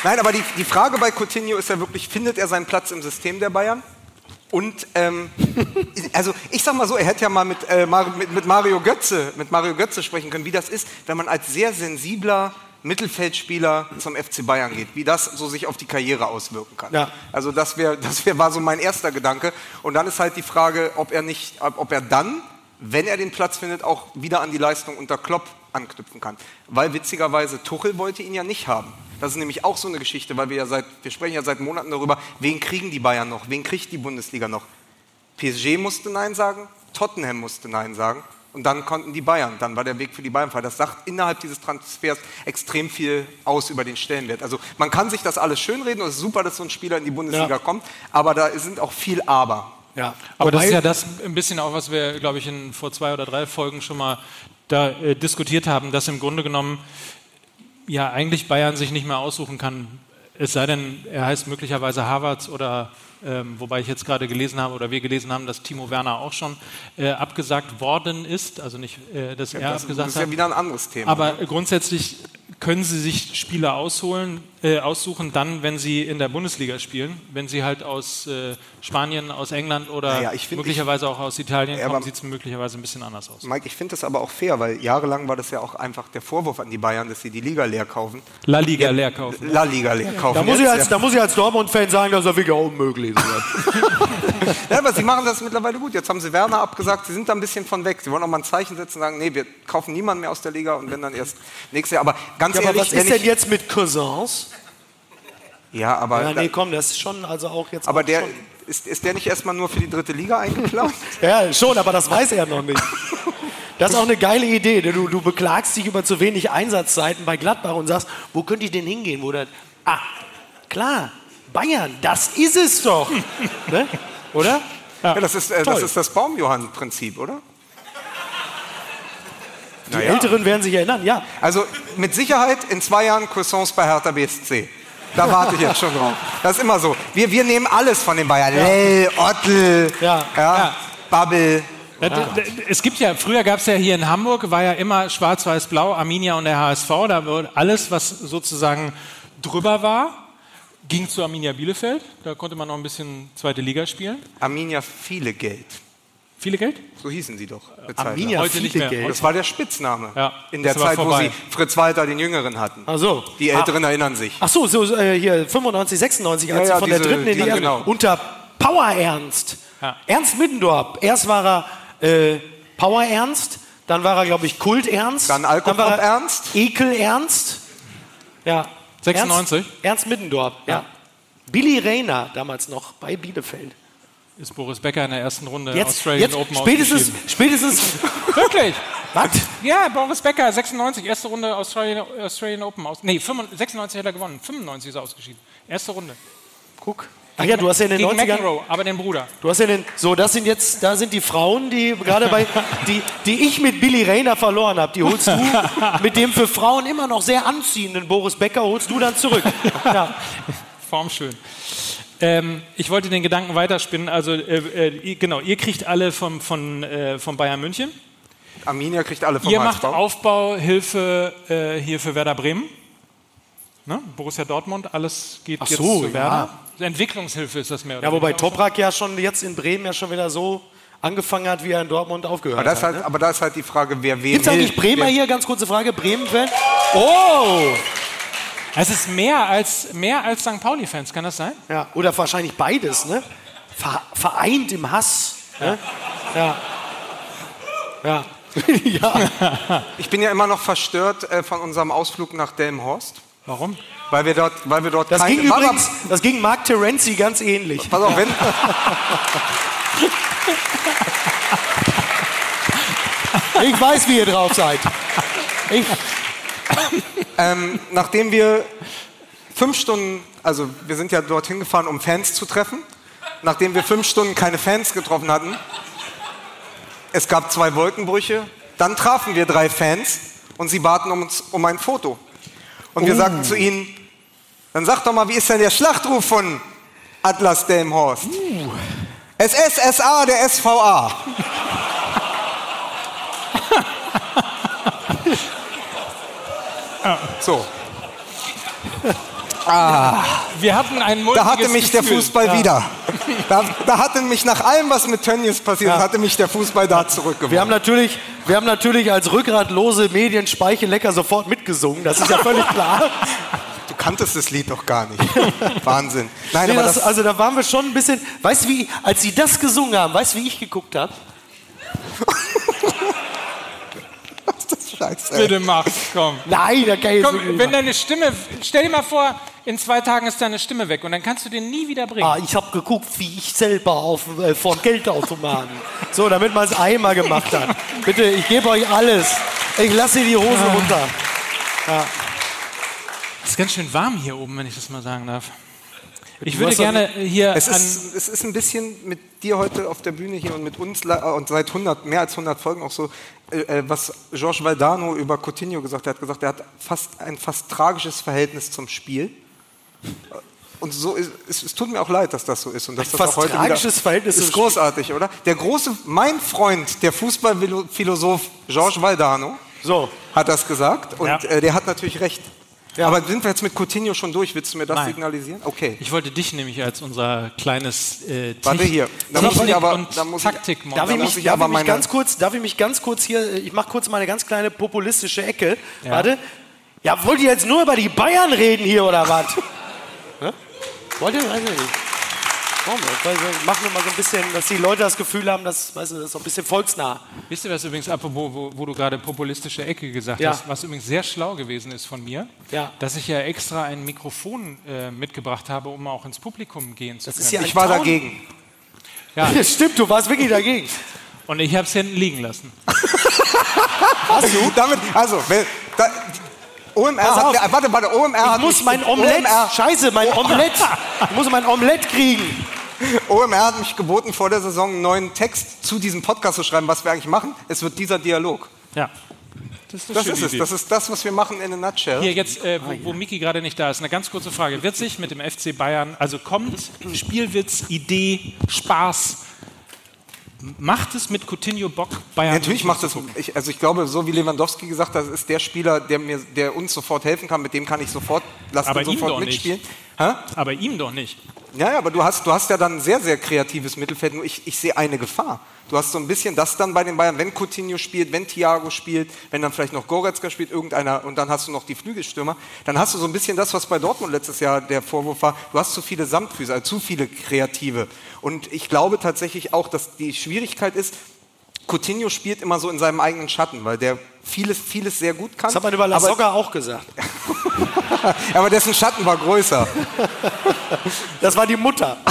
Nein, aber die, die Frage bei Coutinho ist ja wirklich, findet er seinen Platz im System der Bayern? Und ähm, also ich sag mal so, er hätte ja mal mit, äh, mit, mit, Mario Götze, mit Mario Götze sprechen können, wie das ist, wenn man als sehr sensibler Mittelfeldspieler zum FC Bayern geht, wie das so sich auf die Karriere auswirken kann. Ja. Also das wäre, das wär, war so mein erster Gedanke. Und dann ist halt die Frage, ob er nicht, ob er dann, wenn er den Platz findet, auch wieder an die Leistung unter Klopp anknüpfen kann. Weil witzigerweise Tuchel wollte ihn ja nicht haben. Das ist nämlich auch so eine Geschichte, weil wir ja seit, wir sprechen ja seit Monaten darüber, wen kriegen die Bayern noch, wen kriegt die Bundesliga noch. PSG musste Nein sagen, Tottenham musste Nein sagen und dann konnten die Bayern, dann war der Weg für die Bayern frei. Das sagt innerhalb dieses Transfers extrem viel aus über den Stellenwert. Also man kann sich das alles schönreden und es ist super, dass so ein Spieler in die Bundesliga ja. kommt, aber da sind auch viel Aber. Ja, aber das ist ja das ein bisschen auch, was wir, glaube ich, in vor zwei oder drei Folgen schon mal da äh, diskutiert haben, dass im Grunde genommen ja eigentlich Bayern sich nicht mehr aussuchen kann, es sei denn, er heißt möglicherweise Harvards oder Ähm, wobei ich jetzt gerade gelesen habe oder wir gelesen haben, dass Timo Werner auch schon äh, abgesagt worden ist. Also nicht, äh, dass Ja, er das, abgesagt das ist ja hat. wieder ein anderes Thema. Aber grundsätzlich können sie sich Spieler ausholen, äh, aussuchen, dann, wenn sie in der Bundesliga spielen. Wenn sie halt aus äh, Spanien, aus England oder Naja, ich find, möglicherweise auch aus Italien Ja, kommen, sieht es möglicherweise ein bisschen anders aus. Mike, ich finde das aber auch fair, weil jahrelang war das ja auch einfach der Vorwurf an die Bayern, dass sie die Liga leer kaufen. La Liga leer kaufen. La Liga leer kaufen. Da muss, ich als, ja. da muss ich als Dortmund-Fan sagen, dass er wirklich auch unmöglich ist. Ja, aber sie machen das mittlerweile gut. Jetzt haben sie Werner abgesagt, sie sind da ein bisschen von weg. Sie wollen auch mal ein Zeichen setzen und sagen, nee, wir kaufen niemanden mehr aus der Liga und wenn dann erst nächstes Jahr. Aber ganz Ja, aber ehrlich, was ist denn jetzt mit Cousins? Ja, aber, Ja, nee, komm, das ist schon, also auch jetzt. aber auch der, Schon. ist, ist der nicht erstmal nur für die dritte Liga eingeplant? Ja, schon, aber das weiß er noch nicht. Das ist auch eine geile Idee. Du, du beklagst dich über zu wenig Einsatzzeiten bei Gladbach und sagst, wo könnte ich denn hingehen? Wo das, ah, klar, Bayern, das ist es doch. ne? Oder? Ja, das ist, äh, das ist das Baumjohann-Prinzip, oder? Die Älteren werden sich erinnern, ja. Also mit Sicherheit in zwei Jahren Croissants bei Hertha BSC. Da warte ich jetzt schon drauf. Das ist immer so. Wir, wir nehmen alles von den Bayern. Lell, Ottel, Ja. Ja. Babbel. Ja, d- Es gibt ja, früher gab es ja hier in Hamburg, war ja immer schwarz-weiß-blau, Arminia und der HSV. Da wurde alles, was sozusagen drüber war, ging zu Arminia Bielefeld. Da konnte man noch ein bisschen zweite Liga spielen. Arminia viele Geld. Viele Geld? So hießen sie doch. Arminia. Heute nicht mehr. Geld. Das war der Spitzname. Ja, in der Zeit, wo vorbei. sie Fritz Walter den Jüngeren hatten. Ach so. Die Älteren erinnern sich. Ach so, so äh, hier 95, 96, als Ja, ja, sie von der diese- dritten in die die- erste, genau. unter Power Ernst. Ja. Ernst Middendorf. Erst war er äh, Power Ernst, dann war er, glaube ich, Kult Ernst. Dann er Ernst. Ekel Ernst. Ja. 96? Ernst, Ernst Middendorf, ja. Billy Rayner, damals noch bei Bielefeld. Ist Boris Becker in der ersten Runde Jetzt, Australian jetzt Open spätestens, spätestens, Wirklich? was? Ja, Boris Becker, 96, erste Runde Australian, Australian Open. Aus, nee, 95, 96 hat er gewonnen, 95 ist er ausgeschieden. Erste Runde. Guck. Ach ja, du hast ja in den Gegen 90ern, McEnroe, aber den Bruder. du hast ja den, so, das sind jetzt, da sind die Frauen, die gerade bei, die, die ich mit Billy Rayner verloren habe, die holst du mit dem für Frauen immer noch sehr anziehenden Boris Becker, holst du dann zurück. Ja. Formschön. Ähm, ich wollte den Gedanken weiterspinnen. Also, äh, äh, genau, ihr kriegt alle vom, von, äh, von Bayern München. Arminia kriegt alle vom Ihr macht HSV. Aufbauhilfe äh, hier für Werder Bremen. Ne? Borussia Dortmund, alles geht Ach jetzt so, zu ja. Werder. Entwicklungshilfe ist das mehr oder ja, wobei. Toprak ja schon jetzt in Bremen ja schon wieder so angefangen hat, wie er in Dortmund aufgehört Aber das, hat. halt, aber da ist halt die Frage, wer wen Gibt es eigentlich Bremer wer- hier? Ganz kurze Frage. Bremen-Fan? Oh! Es ist mehr als, mehr als St. Pauli-Fans, kann das sein? Ja, oder wahrscheinlich beides, ne? Ver vereint im Hass. Ne? Ja. Ja. ja. Ich bin ja immer noch verstört äh, von unserem Ausflug nach Delmenhorst, Warum? weil wir dort, weil wir dort Das ging übrigens, das ging Mark Terenzi ganz ähnlich. Pass auf, wenn, Ich weiß, wie ihr drauf seid. Ich, ähm, nachdem wir fünf Stunden, also wir sind ja dorthin gefahren, um Fans zu treffen, nachdem wir fünf Stunden keine Fans getroffen hatten, es gab zwei Wolkenbrüche, dann trafen wir drei Fans und sie baten um uns um ein Foto. Und wir sagten zu ihnen, dann sag doch mal, wie ist denn der Schlachtruf von Atlas Delmhorst? SSSA, der SVA. So, Wir hatten ein da hatte mich der Gefühl. Fußball wieder. Da, da hatte mich nach allem, was mit Tönnies passiert, Ja. hatte mich der Fußball da wir, zurückgewonnen. haben natürlich, wir haben natürlich als rückgratlose Medien Speichellecker sofort mitgesungen. Das ist ja völlig klar. Du kanntest das Lied doch gar nicht. Wahnsinn. Nein, Nee, aber das, das, also da waren wir schon ein bisschen. Weißt du, wie, als sie das gesungen haben, weißt du, wie ich geguckt habe? Scheiße. Bitte mach, komm. Nein, da kann ich Komm, nicht wenn deine Stimme, stell dir mal vor, in zwei Tagen ist deine Stimme weg und dann kannst du den nie wieder bringen. Ah, ich habe geguckt, wie ich selber auf, äh, vor Geldautomaten. So, damit man es einmal gemacht hat. Bitte, ich gebe euch alles. Ich lasse die Hose Ah. runter. Es ist ganz schön warm hier oben, wenn ich das mal sagen darf. Ich würde gerne hier Es ist, es ist ein bisschen mit dir heute auf der Bühne hier und mit uns und seit 100, mehr als 100 Folgen auch so, äh, äh, was Georges Valdano über Coutinho gesagt hat. Er hat gesagt, er hat fast ein fast tragisches Verhältnis zum Spiel. und so ist, es, es tut mir auch leid, dass das so ist und dass Ein das fast auch heute tragisches Verhältnis ist großartig, oder? Der große, mein Freund, der Fußballphilosoph Georges Valdano, So. hat das gesagt und Ja. äh, der hat natürlich recht. Ja. Aber sind wir jetzt mit Coutinho schon durch? Willst du mir das Nein. signalisieren? Okay. Ich wollte dich nämlich als unser kleines äh, Warte hier. Da muss ich aber- und da muss ich- Taktikmonster. Darf ich mich, ich darf aber ich mich meine- ganz kurz, darf ich mich ganz kurz hier, ich mache kurz mal eine ganz kleine populistische Ecke. Ja. Warte. Ja, wollt ihr jetzt nur über die Bayern reden hier oder was? Wollt ihr? Weiß ich nicht. Warum? Weil wir machen wir mal so ein bisschen, dass die Leute das Gefühl haben, dass, weißt du, das ist so ein bisschen volksnah. Wisst ihr, was übrigens, apropos, wo, wo du gerade populistische Ecke gesagt Ja. hast, was übrigens sehr schlau gewesen ist von mir, Ja. dass ich ja extra ein Mikrofon äh, mitgebracht habe, um auch ins Publikum gehen zu Das können. ist ja Ich war Traum. dagegen. ja, Das stimmt, du warst wirklich dagegen. und ich habe es hinten liegen lassen. Hast du? Damit, also, wenn, da, OMR sagt, auf. mir- warte, warte, OMR Ich hat muss mich, mein Omelett, OMR, scheiße, mein Omelett, ich muss mein Omelett kriegen. OMR hat mich geboten, vor der Saison einen neuen Text zu diesem Podcast zu schreiben, was wir eigentlich machen. Es wird dieser Dialog. Ja. Das ist, Das ist es. Idee. Das ist das, was wir machen in a nutshell. Hier jetzt, äh, wo, wo Miki gerade nicht da ist, eine ganz kurze Frage. Wird sich mit dem FC Bayern, also kommt Spielwitz, Idee, Spaß, macht es mit Coutinho Bock, Bayern? Natürlich macht das. Ich, also ich glaube, so wie Lewandowski gesagt hat, das ist der Spieler, der mir, der uns sofort helfen kann. Mit dem kann ich sofort, lass Aber ihm sofort doch nicht. Hä? Aber ihm doch nicht. Ja, ja, aber du hast, du hast ja dann ein sehr, sehr kreatives Mittelfeld. Nur ich, ich sehe eine Gefahr. Du hast so ein bisschen das dann bei den Bayern, wenn Coutinho spielt, wenn Thiago spielt, wenn dann vielleicht noch Goretzka spielt, irgendeiner, und dann hast du noch die Flügelstürmer, dann hast du so ein bisschen das, was bei Dortmund letztes Jahr der Vorwurf war, du hast zu viele Samtfüße, also zu viele Kreative. Und ich glaube tatsächlich auch, dass die Schwierigkeit ist, Coutinho spielt immer so in seinem eigenen Schatten, weil der vieles, vieles sehr gut kann. Das hat man über Lasogga auch gesagt. aber dessen Schatten war größer. Das war die Mutter.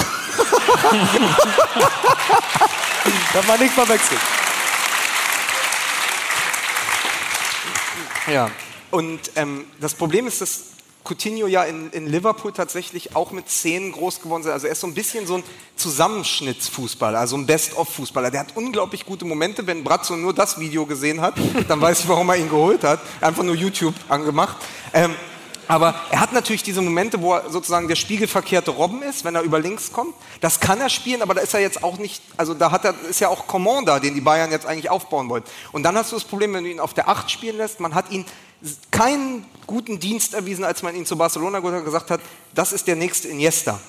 das war nicht verwechselt. Ja. Und ähm, das Problem ist, dass Coutinho ja in, in Liverpool tatsächlich auch mit Szenen groß geworden ist. Also er ist so ein bisschen so ein Zusammenschnittsfußballer, also ein Best-of-Fußballer. Der hat unglaublich gute Momente. Wenn Brazzo nur das Video gesehen hat, dann weiß ich, warum er ihn geholt hat. Einfach nur YouTube angemacht. Ähm, aber er hat natürlich diese Momente, wo er sozusagen der spiegelverkehrte Robben ist, wenn er über links kommt. Das kann er spielen, aber da ist er jetzt auch nicht, also da hat er, ist ja auch Coman da, den die Bayern jetzt eigentlich aufbauen wollen. Und dann hast du das Problem, wenn du ihn auf der 8 spielen lässt, man hat ihn keinen guten Dienst erwiesen, als man ihn zu Barcelona gesagt hat, das ist der nächste Iniesta.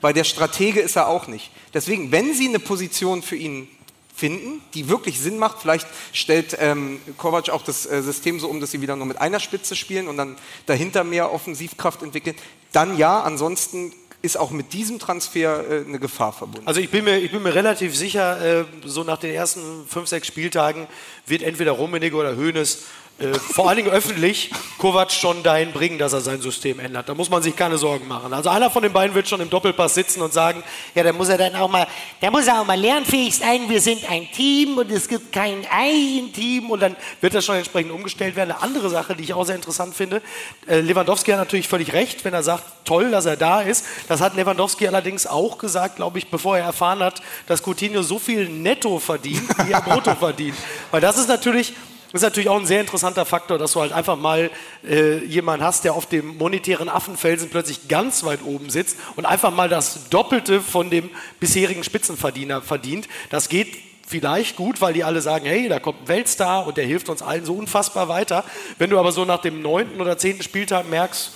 Weil der Stratege ist er auch nicht. Deswegen, wenn sie eine Position für ihn finden, die wirklich Sinn macht. Vielleicht stellt ähm, Kovac auch das äh, System so um, dass sie wieder nur mit einer Spitze spielen und dann dahinter mehr Offensivkraft entwickeln. Dann ja, ansonsten ist auch mit diesem Transfer äh, eine Gefahr verbunden. Also ich bin mir, ich bin mir relativ sicher, äh, so nach den ersten fünf, sechs Spieltagen wird entweder Rummenigge oder Hoeneß äh, vor allen Dingen öffentlich Kovac schon dahin bringen, dass er sein System ändert. Da muss man sich keine Sorgen machen. Also einer von den beiden wird schon im Doppelpass sitzen und sagen, ja, da muss er dann auch mal, da muss auch mal lernfähig sein, wir sind ein Team und es gibt kein Ei im Team und dann wird das schon entsprechend umgestellt werden. Eine andere Sache, die ich auch sehr interessant finde, äh, Lewandowski hat natürlich völlig recht, wenn er sagt, toll, dass er da ist. Das hat Lewandowski allerdings auch gesagt, glaube ich, bevor er erfahren hat, dass Coutinho so viel netto verdient, wie er brutto verdient. Weil das ist natürlich das ist natürlich auch ein sehr interessanter Faktor, dass du halt einfach mal äh, jemanden hast, der auf dem monetären Affenfelsen plötzlich ganz weit oben sitzt und einfach mal das Doppelte von dem bisherigen Spitzenverdiener verdient. Das geht vielleicht gut, weil die alle sagen, hey, da kommt ein Weltstar und der hilft uns allen so unfassbar weiter. Wenn du aber so nach dem neunten oder zehnten Spieltag merkst,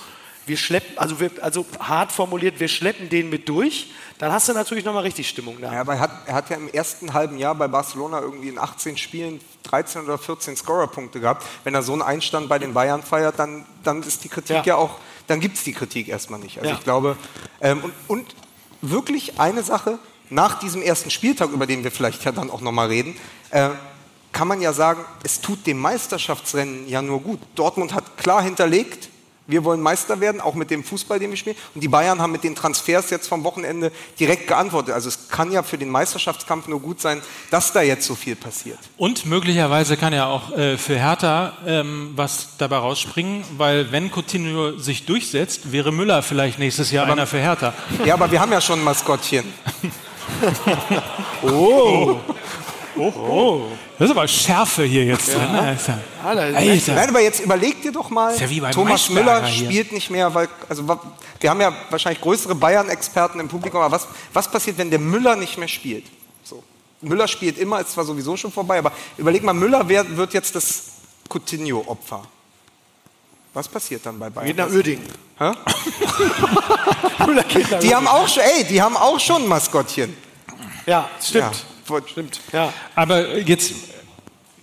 wir schleppen, also, wir, also hart formuliert, wir schleppen den mit durch, dann hast du natürlich nochmal richtig Stimmung da. Ja, aber er hat, er hat ja im ersten halben Jahr bei Barcelona irgendwie in 18 Spielen 13 oder 14 Scorerpunkte gehabt. Wenn er so einen Einstand bei den Bayern feiert, dann, dann ist die Kritik ja, Ja. auch, dann gibt es die Kritik erstmal nicht. Also Ja. ich glaube, ähm, und, und wirklich eine Sache, nach diesem ersten Spieltag, über den wir vielleicht ja dann auch nochmal reden, äh, kann man ja sagen, es tut dem Meisterschaftsrennen ja nur gut. Dortmund hat klar hinterlegt, wir wollen Meister werden, auch mit dem Fußball, den wir spielen. Und die Bayern haben mit den Transfers jetzt vom Wochenende direkt geantwortet. Also es kann ja für den Meisterschaftskampf nur gut sein, dass da jetzt so viel passiert. Und möglicherweise kann ja auch äh, für Hertha ähm, was dabei rausspringen, weil wenn Coutinho sich durchsetzt, wäre Müller vielleicht nächstes Jahr einer für Hertha. Ja, aber wir haben ja schon ein Maskottchen. Oh, Das ist aber Schärfe hier jetzt drin. ne? Alter. Alter. Nein, aber jetzt überleg dir doch mal, ja Thomas Müller hier. spielt nicht mehr, weil, also wir haben ja wahrscheinlich größere Bayern-Experten im Publikum, aber was, was passiert, wenn der Müller nicht mehr spielt? So. Müller spielt immer, ist zwar sowieso schon vorbei, aber überleg mal, Müller wer, wird jetzt das Coutinho-Opfer. Was passiert dann bei Bayern? Geht nach Uerdingen. Die haben auch schon, ey, die haben auch schon ein Maskottchen. Ja, stimmt. Ja. Stimmt. Ja. Aber jetzt,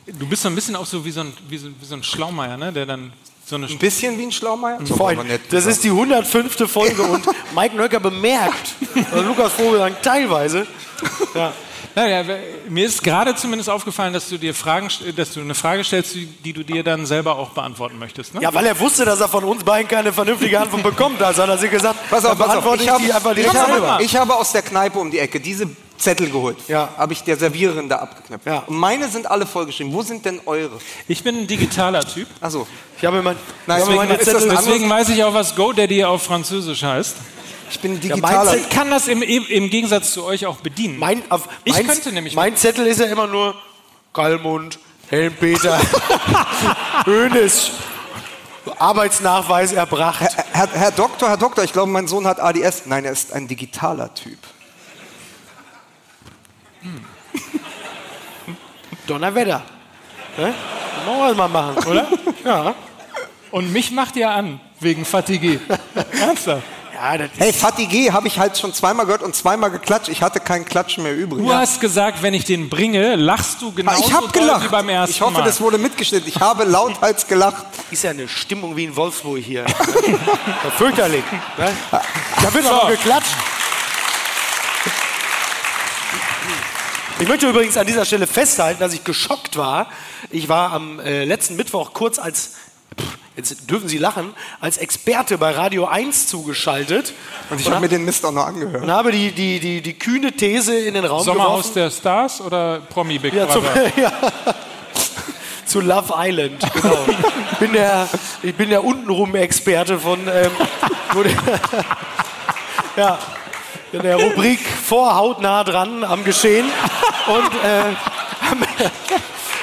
du bist so ein bisschen auch so wie so ein, wie so, wie so ein Schlaumeier, ne? der dann so eine Ein bisschen wie ein Schlaumeier. Aber nett das ist die 105. Folge und Mike Nöcker bemerkt, Lukas Vogelsang teilweise, ja, Naja, mir ist gerade zumindest aufgefallen, dass du dir Fragen, dass du eine Frage stellst, die, du dir dann selber auch beantworten möchtest. Ne? ja, weil er wusste, dass er von uns beiden keine vernünftige Antwort bekommt, also hat er sich gesagt, Pass auf, pass auf. Ich ich habe, die einfach ich, direkt habe, ich habe aus der Kneipe um die Ecke diese Zettel geholt. Ja. Habe ich der Serviererin da abgeknöpft. Ja. Und meine sind alle vollgeschrieben. Wo sind denn eure? Ich bin ein digitaler Typ. Achso. Ich habe mein, Nein, ich habe deswegen das Zettel, Deswegen weiß ich auch, was GoDaddy auf Französisch heißt. Ich bin mein digitaler. Ich kann das im, im, Gegensatz zu euch auch bedienen. mein, auf, Ich mein, könnte nämlich- mein Zettel ist ja immer nur Kallmund, Helmpeter, Hönes, Arbeitsnachweis erbracht. Herr, Herr, Herr Doktor, Herr Doktor, ich glaube, mein Sohn hat ADS. Nein, er ist ein digitaler Typ. Donnerwetter. Ne? Wollen wir mal machen, oder? Ja. Und mich macht ihr an, wegen Fatigue. Ernsthaft. Ja, das Hey, Fatigue habe ich halt schon zweimal gehört und zweimal geklatscht. Ich hatte keinen Klatschen mehr übrig. Du hast gesagt, wenn ich den bringe, lachst du genauso ich habe doll gelacht. wie beim ersten ich hoffe, Mal. das wurde mitgeschnitten. Ich habe lauthals gelacht. ist ja eine Stimmung wie in Wolfsburg hier. Ja, Fürchterlich. Ne? Da wird auch noch geklatscht. Ich möchte übrigens an dieser Stelle festhalten, dass ich geschockt war. Ich war am äh, letzten Mittwoch kurz als, pff, jetzt dürfen Sie lachen, als Experte bei Radio 1 zugeschaltet Und ich habe mir den Mist auch noch angehört. und habe die, die, die, die kühne These in den Raum Sommerhaus geworfen. der Stars oder Promi Big Ja, zum, Brother? ja. Zu Love Island, genau. Ich bin der, ich bin der untenrum-Experte von ähm, wo der, ja, in der Rubrik vor hautnah dran am Geschehen. Und, äh,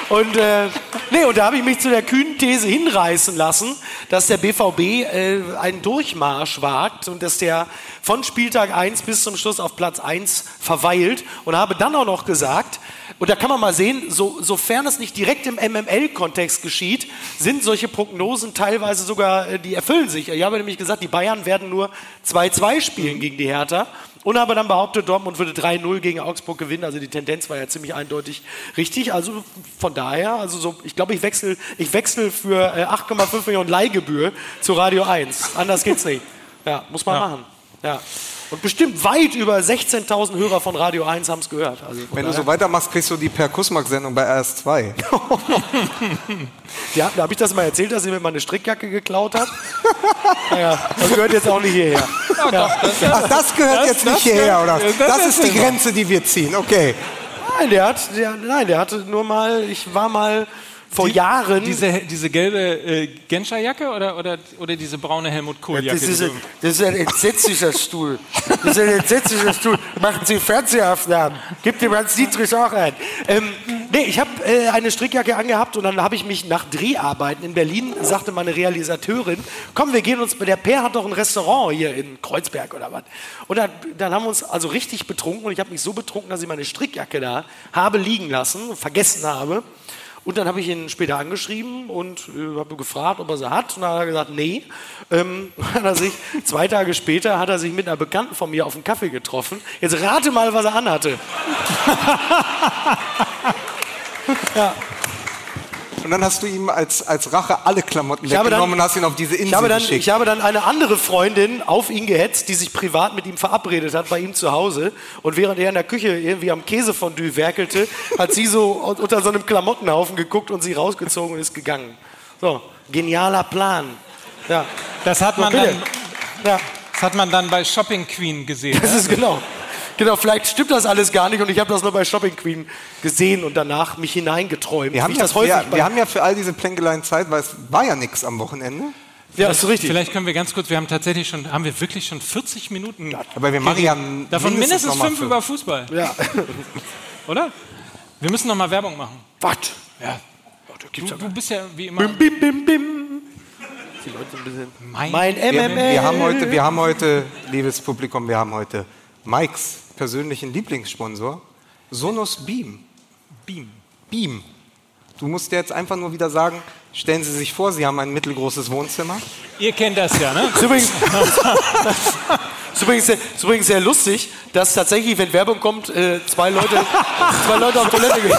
und, äh, nee, und da habe ich mich zu der kühnen These hinreißen lassen, dass der BVB äh, einen Durchmarsch wagt und dass der von Spieltag 1 bis zum Schluss auf Platz 1 verweilt und habe dann auch noch gesagt, und da kann man mal sehen, so, sofern es nicht direkt im MML-Kontext geschieht, sind solche Prognosen teilweise sogar, äh, die erfüllen sich. Ich habe nämlich gesagt, die Bayern werden nur 2-2 spielen gegen die Hertha. Und habe dann behauptet, Dortmund würde 3-0 gegen Augsburg gewinnen. Also die Tendenz war ja ziemlich eindeutig richtig. Also von daher, also so, ich glaube, ich wechsle ich wechsel für äh, 8,5 Millionen Leihgebühr zu Radio 1. Anders geht's nicht. Ja, muss man Ja. machen. Ja. Und bestimmt weit über 16.000 Hörer von Radio 1 haben es gehört. Also Wenn du so weitermachst, kriegst du die Per Kussmark-Sendung bei RS2. Ja, da habe ich das mal erzählt, dass sie mir meine Strickjacke geklaut hat. naja, das gehört jetzt auch nicht hierher. Ja. Ach, das gehört Das- jetzt nicht das hierher, gehört- oder? das Das ist die. Grenze, die wir ziehen. Okay. Nein, der hat, der, nein, der hatte nur mal, ich war mal vor Jahren. Diese, diese gelbe äh, Genscher-Jacke oder, oder, oder diese braune Helmut Kohl-Jacke? das, ist die ein, das ist ein entsetzlicher Stuhl. Das ist ein entsetzlicher Stuhl. Machen Sie Fernsehaufnahmen. Gibt dem Hans Dietrich auch ein. Ähm, nee, ich habe äh, eine Strickjacke angehabt und dann habe ich mich nach Dreharbeiten in Berlin, sagte meine Realisateurin, komm, wir gehen uns, der Per hat doch ein Restaurant hier in Kreuzberg oder was. Und dann, dann haben wir uns also richtig betrunken und ich habe mich so betrunken, dass ich meine Strickjacke da habe liegen lassen, vergessen habe. Und dann habe ich ihn später angeschrieben und äh, habe gefragt, ob er sie hat. Und dann hat er gesagt, nee. Ähm, hat er sich, zwei Tage später hat er sich mit einer Bekannten von mir auf einen Kaffee getroffen. Jetzt rate mal, was er anhatte. Und dann hast du ihm als, als Rache alle Klamotten Ich habe dann- weggenommen und hast ihn auf diese Ich Insel habe, dann, geschickt. ich habe dann eine andere Freundin auf ihn gehetzt, die sich privat mit ihm verabredet hat, bei ihm zu Hause. Und während er in der Küche irgendwie am Käsefondue werkelte, hat sie so unter so einem Klamottenhaufen geguckt und sie rausgezogen und ist gegangen. So, genialer Plan. Ja, Das hat man, dann, ja. das hat man dann bei Shopping Queen gesehen. Das ist genau. Genau, vielleicht stimmt das alles gar nicht und ich habe das nur bei Shopping Queen gesehen und danach mich hineingeträumt. wir, haben ja, das häufig wir, wir haben ja für all diese Plänkeleien Zeit, weil es war ja nichts am Wochenende. ja, das ist richtig. Vielleicht können wir ganz kurz, wir haben tatsächlich schon, haben wir wirklich schon 40 Minuten. Aber wir machen ja Davon mindestens mal fünf fünf. über Fußball, Ja. oder? Wir müssen noch mal Werbung machen. Was? Ja. da Du, du bist ja wie immer Bim, bim, bim, bim. Die Leute ein bisschen. mein, Mein Wir, MMA. wir, haben heute, wir haben heute, liebes Publikum, wir haben heute Mikes persönlichen Lieblingssponsor, Sonos Beam. Beam. Beam. Du musst dir jetzt einfach nur wieder sagen, stellen Sie sich vor, Sie haben ein mittelgroßes Wohnzimmer. Ihr kennt das ja, ne? Übrigens, ist, übrigens sehr, ist übrigens sehr lustig, dass tatsächlich, wenn Werbung kommt, äh, zwei, Leute, zwei Leute auf Toilette gehen.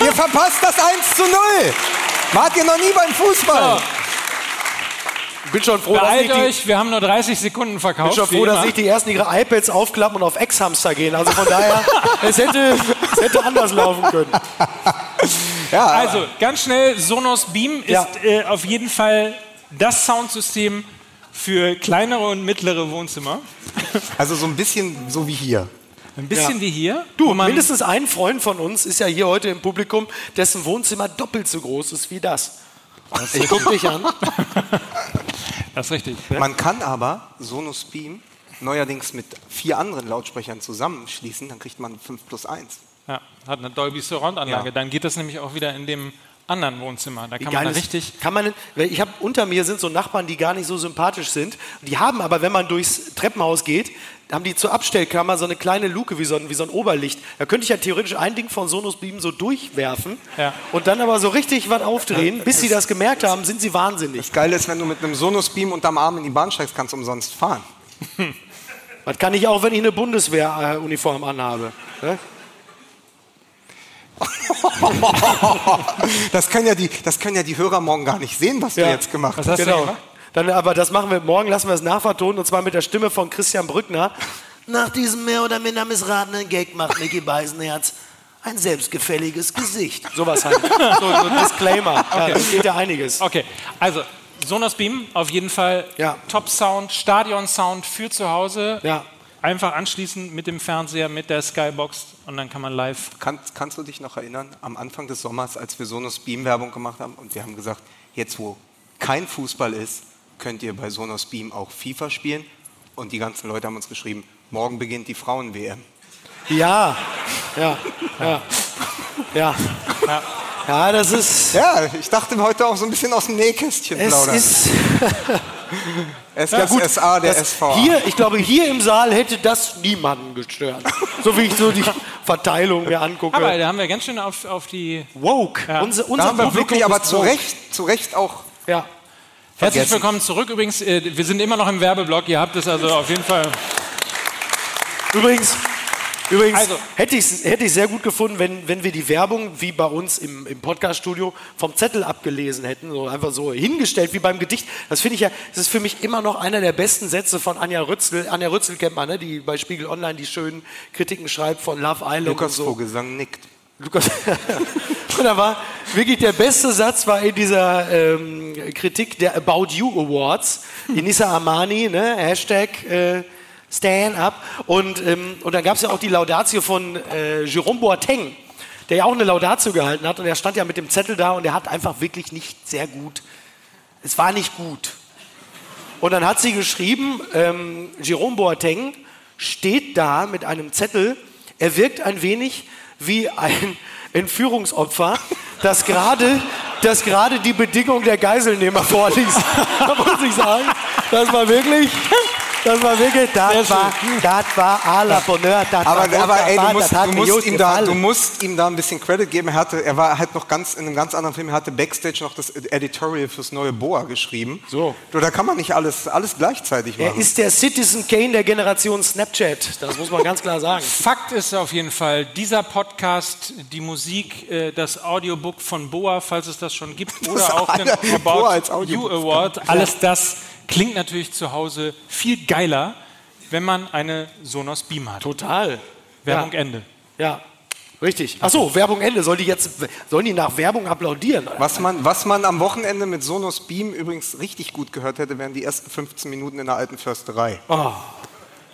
Ihr verpasst das 1 zu 0. Wart ihr noch nie beim Fußball? Ich bin schon froh, dass nicht die, euch, wir haben nur 30 Sekunden bin verkauft. schon wie froh, dass nicht die ersten ihre iPads aufklappen und auf Ex-Hamster gehen. Also von daher, es hätte, es hätte anders laufen können. Ja, Also, ganz schnell, Sonos Beam ist Ja. äh, auf jeden Fall das Soundsystem für kleinere und mittlere Wohnzimmer. also so ein bisschen so wie hier. Ein bisschen Ja. wie hier. Du, mindestens ein Freund von uns ist ja hier heute im Publikum, dessen Wohnzimmer doppelt so groß ist wie das. Ich guck dich an. Das ist richtig. Man kann aber Sonos Beam neuerdings mit vier anderen Lautsprechern zusammenschließen, dann kriegt man 5 plus 1. Ja, hat eine Dolby Surround Anlage. Ja. Dann geht das nämlich auch wieder in dem anderen Wohnzimmer. Da kann man da richtig. Kann man, ich habe unter mir sind so Nachbarn, die gar nicht so sympathisch sind. Die haben aber, wenn man durchs Treppenhaus geht, haben die zur Abstellkammer so eine kleine Luke wie so ein, wie so ein Oberlicht. Da könnte ich ja theoretisch ein Ding von Sonos Beam so durchwerfen Ja. und dann aber so richtig was aufdrehen. Bis sie das gemerkt haben, sind sie wahnsinnig. Das Geile ist, wenn du mit einem Sonos Beam unterm Arm in die Bahn steigst, kannst du umsonst fahren. Das kann ich auch, wenn ich eine Bundeswehruniform anhabe. Ne? Das können, ja die, das können ja die Hörer morgen gar nicht sehen, was Ja. du jetzt gemacht Was hast. hast du Genau. Dann, aber das machen wir morgen, lassen wir es nachvertonen und zwar mit der Stimme von Christian Brückner. Nach diesem mehr oder minder missratenen Gag macht Mickey Beisenherz ein selbstgefälliges Gesicht. Sowas halt. So, so ein Disclaimer. Ja, das geht ja einiges. Okay, also Sonos Beam auf jeden Fall Ja. Top Sound, Stadion Sound für zu Hause. Ja. Einfach anschließen mit dem Fernseher, mit der Skybox und dann kann man live. Kann, kannst du dich noch erinnern, am Anfang des Sommers, als wir Sonos Beam Werbung gemacht haben und wir haben gesagt, jetzt wo kein Fußball ist, könnt ihr bei Sonos Beam auch FIFA spielen? Und die ganzen Leute haben uns geschrieben, morgen beginnt die Frauen-WM. Ja. Ja. Ja. Ja. Ja, das ist. Ja, ich dachte heute auch so ein bisschen aus dem Nähkästchen Es plaudern. ist. Es das SA, der das SVA. Hier, ich glaube, hier im Saal hätte das niemanden gestört. So wie ich so die Verteilung mir angucke. Aber da haben wir ganz schön auf, auf die. woke. Ja. Unser, da unser haben wir wirklich aber ist zu woke. Recht, zu Recht auch Ja. Herzlich Vergessen. willkommen zurück. Übrigens, äh, wir sind immer noch im Werbeblock. Ihr habt es also auf jeden Fall. Übrigens, übrigens Also- hätte ich es hätte ich sehr gut gefunden, wenn, wenn wir die Werbung wie bei uns im, im Podcast-Studio vom Zettel abgelesen hätten, so einfach so hingestellt wie beim Gedicht. Das finde ich ja, das ist für mich immer noch einer der besten Sätze von Anja Rützel. Anja Rützel kennt man, ne? die bei Spiegel Online die schönen Kritiken schreibt von Love Island Lukas und so. Vogelsang nickt. Lukas. und war wirklich der beste Satz war in dieser ähm, Kritik der About You Awards. Inissa Amani, ne? Hashtag äh, Stand Up. Und, ähm, und dann gab es ja auch die Laudatio von äh, Jerome Boateng, der ja auch eine Laudatio gehalten hat. Und er stand ja mit dem Zettel da und er hat einfach wirklich nicht sehr gut. Es war nicht gut. Und dann hat sie geschrieben, ähm, Jerome Boateng steht da mit einem Zettel. Er wirkt ein wenig wie ein Entführungsopfer, das gerade das gerade die Bedingung der Geiselnehmer vorliest. da muss ich sagen, das war wirklich, das war wirklich, das war, das war à la Bonheur, das war Aber, aber ey, du musst, du, musst ihm da, du musst ihm da ein bisschen Credit geben. Er, hatte, er war halt noch ganz in einem ganz anderen Film. Er hatte Backstage noch das Editorial fürs neue Boa geschrieben. So. Du, da kann man nicht alles, alles gleichzeitig Er machen. ist der Citizen Kane der Generation Snapchat, das muss man ganz klar sagen. Fakt ist auf jeden Fall, dieser Podcast, die Musik, äh, das Audiobook von Boa, falls es das schon gibt, oder auch den alle Boa als About You Audiobook Award, alles das klingt natürlich zu Hause viel geiler, wenn man eine Sonos Beam hat. Total. Werbung ja. Ende. Ja, richtig. Achso, Werbung Ende. Soll die jetzt, sollen die nach Werbung applaudieren? Was man, was man am Wochenende mit Sonos Beam übrigens richtig gut gehört hätte, wären die ersten 15 Minuten in der alten Försterei.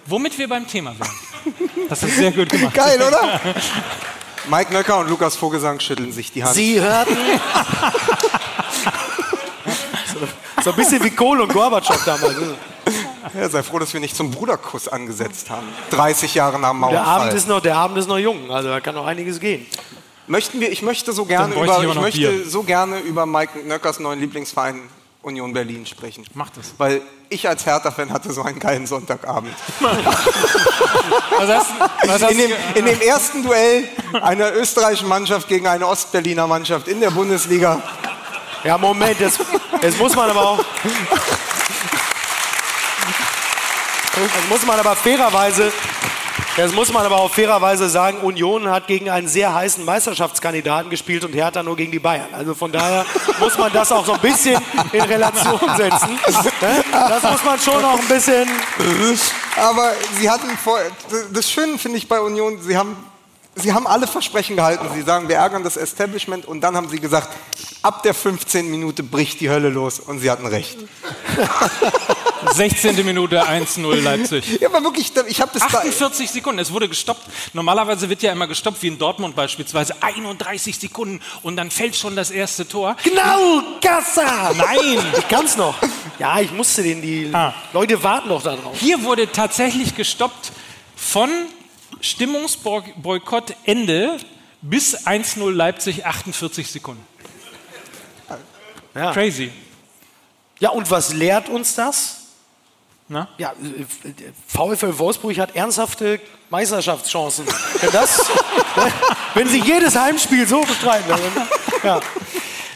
Womit wir beim Thema wären. Das ist sehr gut gemacht. Geil, oder? Mike Nöcker und Lukas Vogelsang schütteln sich die Hand. Sie hörten. so, ein bisschen wie Kohl und Gorbatschow damals. Ja, sei froh, dass wir nicht zum Bruderkuss angesetzt haben. 30 Jahre nach dem Der Abend, Mauerfall. ist noch, der Abend ist noch jung, also da kann noch einiges gehen. Möchten wir, ich möchte so gerne über, ich möchte Bier. so gerne über Mike Nöckers neuen Lieblingsverein Union Berlin sprechen. Mach das. Weil ich als Hertha-Fan hatte so einen geilen Sonntagabend. Was hast, was hast In dem, in dem ersten Duell einer österreichischen Mannschaft gegen eine Ostberliner Mannschaft in der Bundesliga. Ja, Moment, jetzt, jetzt muss man aber auch. Jetzt muss man aber fairerweise. Jetzt muss man aber auch fairerweise sagen, Union hat gegen einen sehr heißen Meisterschaftskandidaten gespielt und Hertha nur gegen die Bayern. Also von daher muss man das auch so ein bisschen in Relation setzen. Ne? Das muss man schon auch ein bisschen. Aber sie hatten vor, das Schöne finde ich bei Union, sie haben, sie haben alle Versprechen gehalten. Sie sagen, wir ärgern das Establishment und dann haben sie gesagt, ab der 15. Minute bricht die Hölle los und sie hatten recht. 16. Minute 1-0 Leipzig. Ja, aber wirklich, ich habe das da, 48 Sekunden, es wurde gestoppt. Normalerweise wird ja immer gestoppt, wie in Dortmund beispielsweise, 31 Sekunden und dann fällt schon das erste Tor. Genau, Gassa! Nein! Ich kann's noch. Ja, ich musste den, die Ah. Leute warten noch darauf. Hier wurde tatsächlich gestoppt von Stimmungsboykott Ende bis 1-0 Leipzig 48 Sekunden. Ja. Crazy. ja, und was lehrt uns das? Na? Ja, äh, VfL Wolfsburg hat ernsthafte Meisterschaftschancen. Wenn, das, wenn sie jedes Heimspiel so bestreiten. dann- Ja.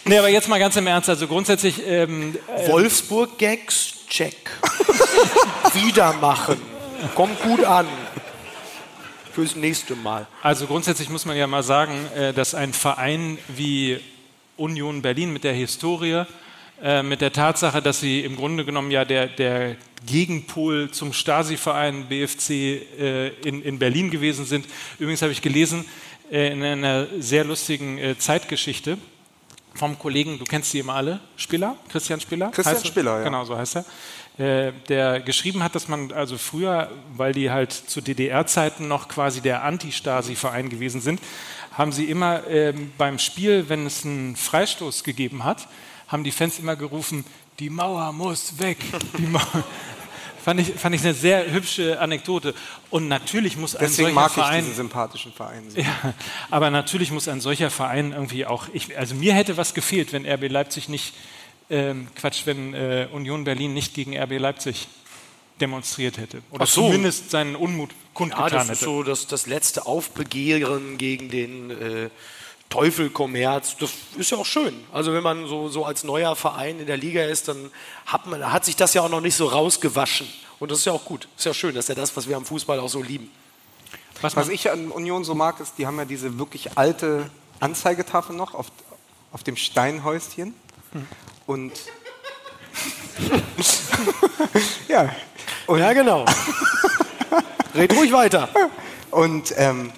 Nee, aber jetzt mal ganz im Ernst. Also grundsätzlich, ähm, Wolfsburg-Gags, check. Wieder machen. Kommt gut an. Fürs nächste Mal. also grundsätzlich muss man ja mal sagen, äh, dass ein Verein wie Union Berlin mit der Historie, äh, mit der Tatsache, dass sie im Grunde genommen ja der, der Gegenpol zum Stasi-Verein BFC äh, in, in Berlin gewesen sind. Übrigens habe ich gelesen in einer sehr lustigen Zeitgeschichte vom Kollegen, du kennst die immer alle, Spiller, Christian Spiller? Christian er? Spiller, ja. Genau, so heißt er. Äh, der geschrieben hat, dass man also früher, weil die halt zu DDR-Zeiten noch quasi der Anti-Stasi-Verein gewesen sind, haben sie immer ähm, beim Spiel, wenn es einen Freistoß gegeben hat, haben die Fans immer gerufen, die Mauer muss weg. Die Mauer. Fand ich, fand ich eine sehr hübsche Anekdote. Und natürlich muss ein deswegen solcher mag ich Verein, diesen sympathischen Verein. so. ja, aber natürlich muss ein solcher Verein irgendwie auch. Ich, also mir hätte was gefehlt, wenn RB Leipzig nicht, ähm, Quatsch, wenn äh, Union Berlin nicht gegen RB Leipzig demonstriert hätte. Oder so. zumindest seinen Unmut Ja, kundgetan das ist hätte. so das, das letzte Aufbegehren gegen den äh, Teufelkommerz. Das ist ja auch schön. Also wenn man so, so als neuer Verein in der Liga ist, dann hat, man, hat sich das ja auch noch nicht so rausgewaschen. Und das ist ja auch gut. Ist ja schön, das ist ja das, was wir am Fußball auch so lieben. Was Was ich an Union so mag, ist, die haben ja diese wirklich alte Anzeigetafel noch auf, auf dem Steinhäuschen. Und ja, und, Ja, genau. Red ruhig weiter. und ähm,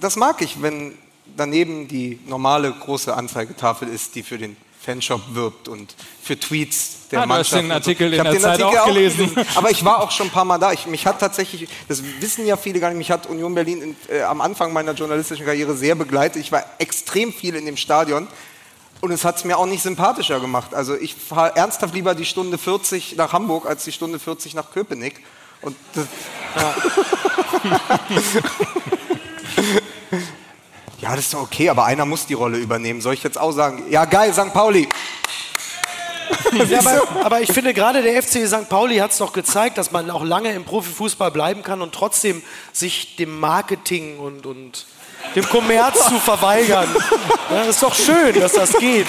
das mag ich, wenn daneben die normale große Anzeigetafel ist, die für den Fanshop wirbt und für Tweets der Ah, du hast Mannschaft. den und so. Artikel in der den Zeit Artikel auch gelesen. Aber ich war auch schon ein paar Mal da. Ich, mich hat tatsächlich, das wissen ja viele gar nicht, mich hat Union Berlin in, äh, am Anfang meiner journalistischen Karriere sehr begleitet. Ich war extrem viel in dem Stadion. Und es hat es mir auch nicht sympathischer gemacht. Also ich fahre ernsthaft lieber die Stunde 40 nach Hamburg als die Stunde 40 nach Köpenick. Und das, ja, das ist doch okay, aber einer muss die Rolle übernehmen. Soll ich jetzt auch sagen, ja geil, St. Pauli. Ja, aber, aber ich finde, gerade der FC St. Pauli hat es doch gezeigt, dass man auch lange im Profifußball bleiben kann und trotzdem sich dem Marketing und, und dem Kommerz zu verweigern. Ja, das ist doch schön, dass das geht.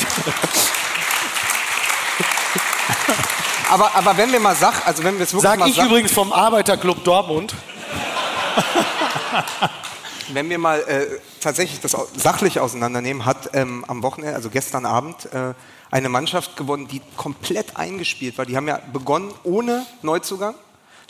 Aber, aber wenn wir mal Sach, also wenn wir es wirklich Sag mal ich Sach- übrigens vom Arbeiterclub Dortmund. Wenn wir mal äh, tatsächlich das sachlich auseinandernehmen, hat ähm, am Wochenende, also gestern Abend, äh, eine Mannschaft gewonnen, die komplett eingespielt war. Die haben ja begonnen ohne Neuzugang,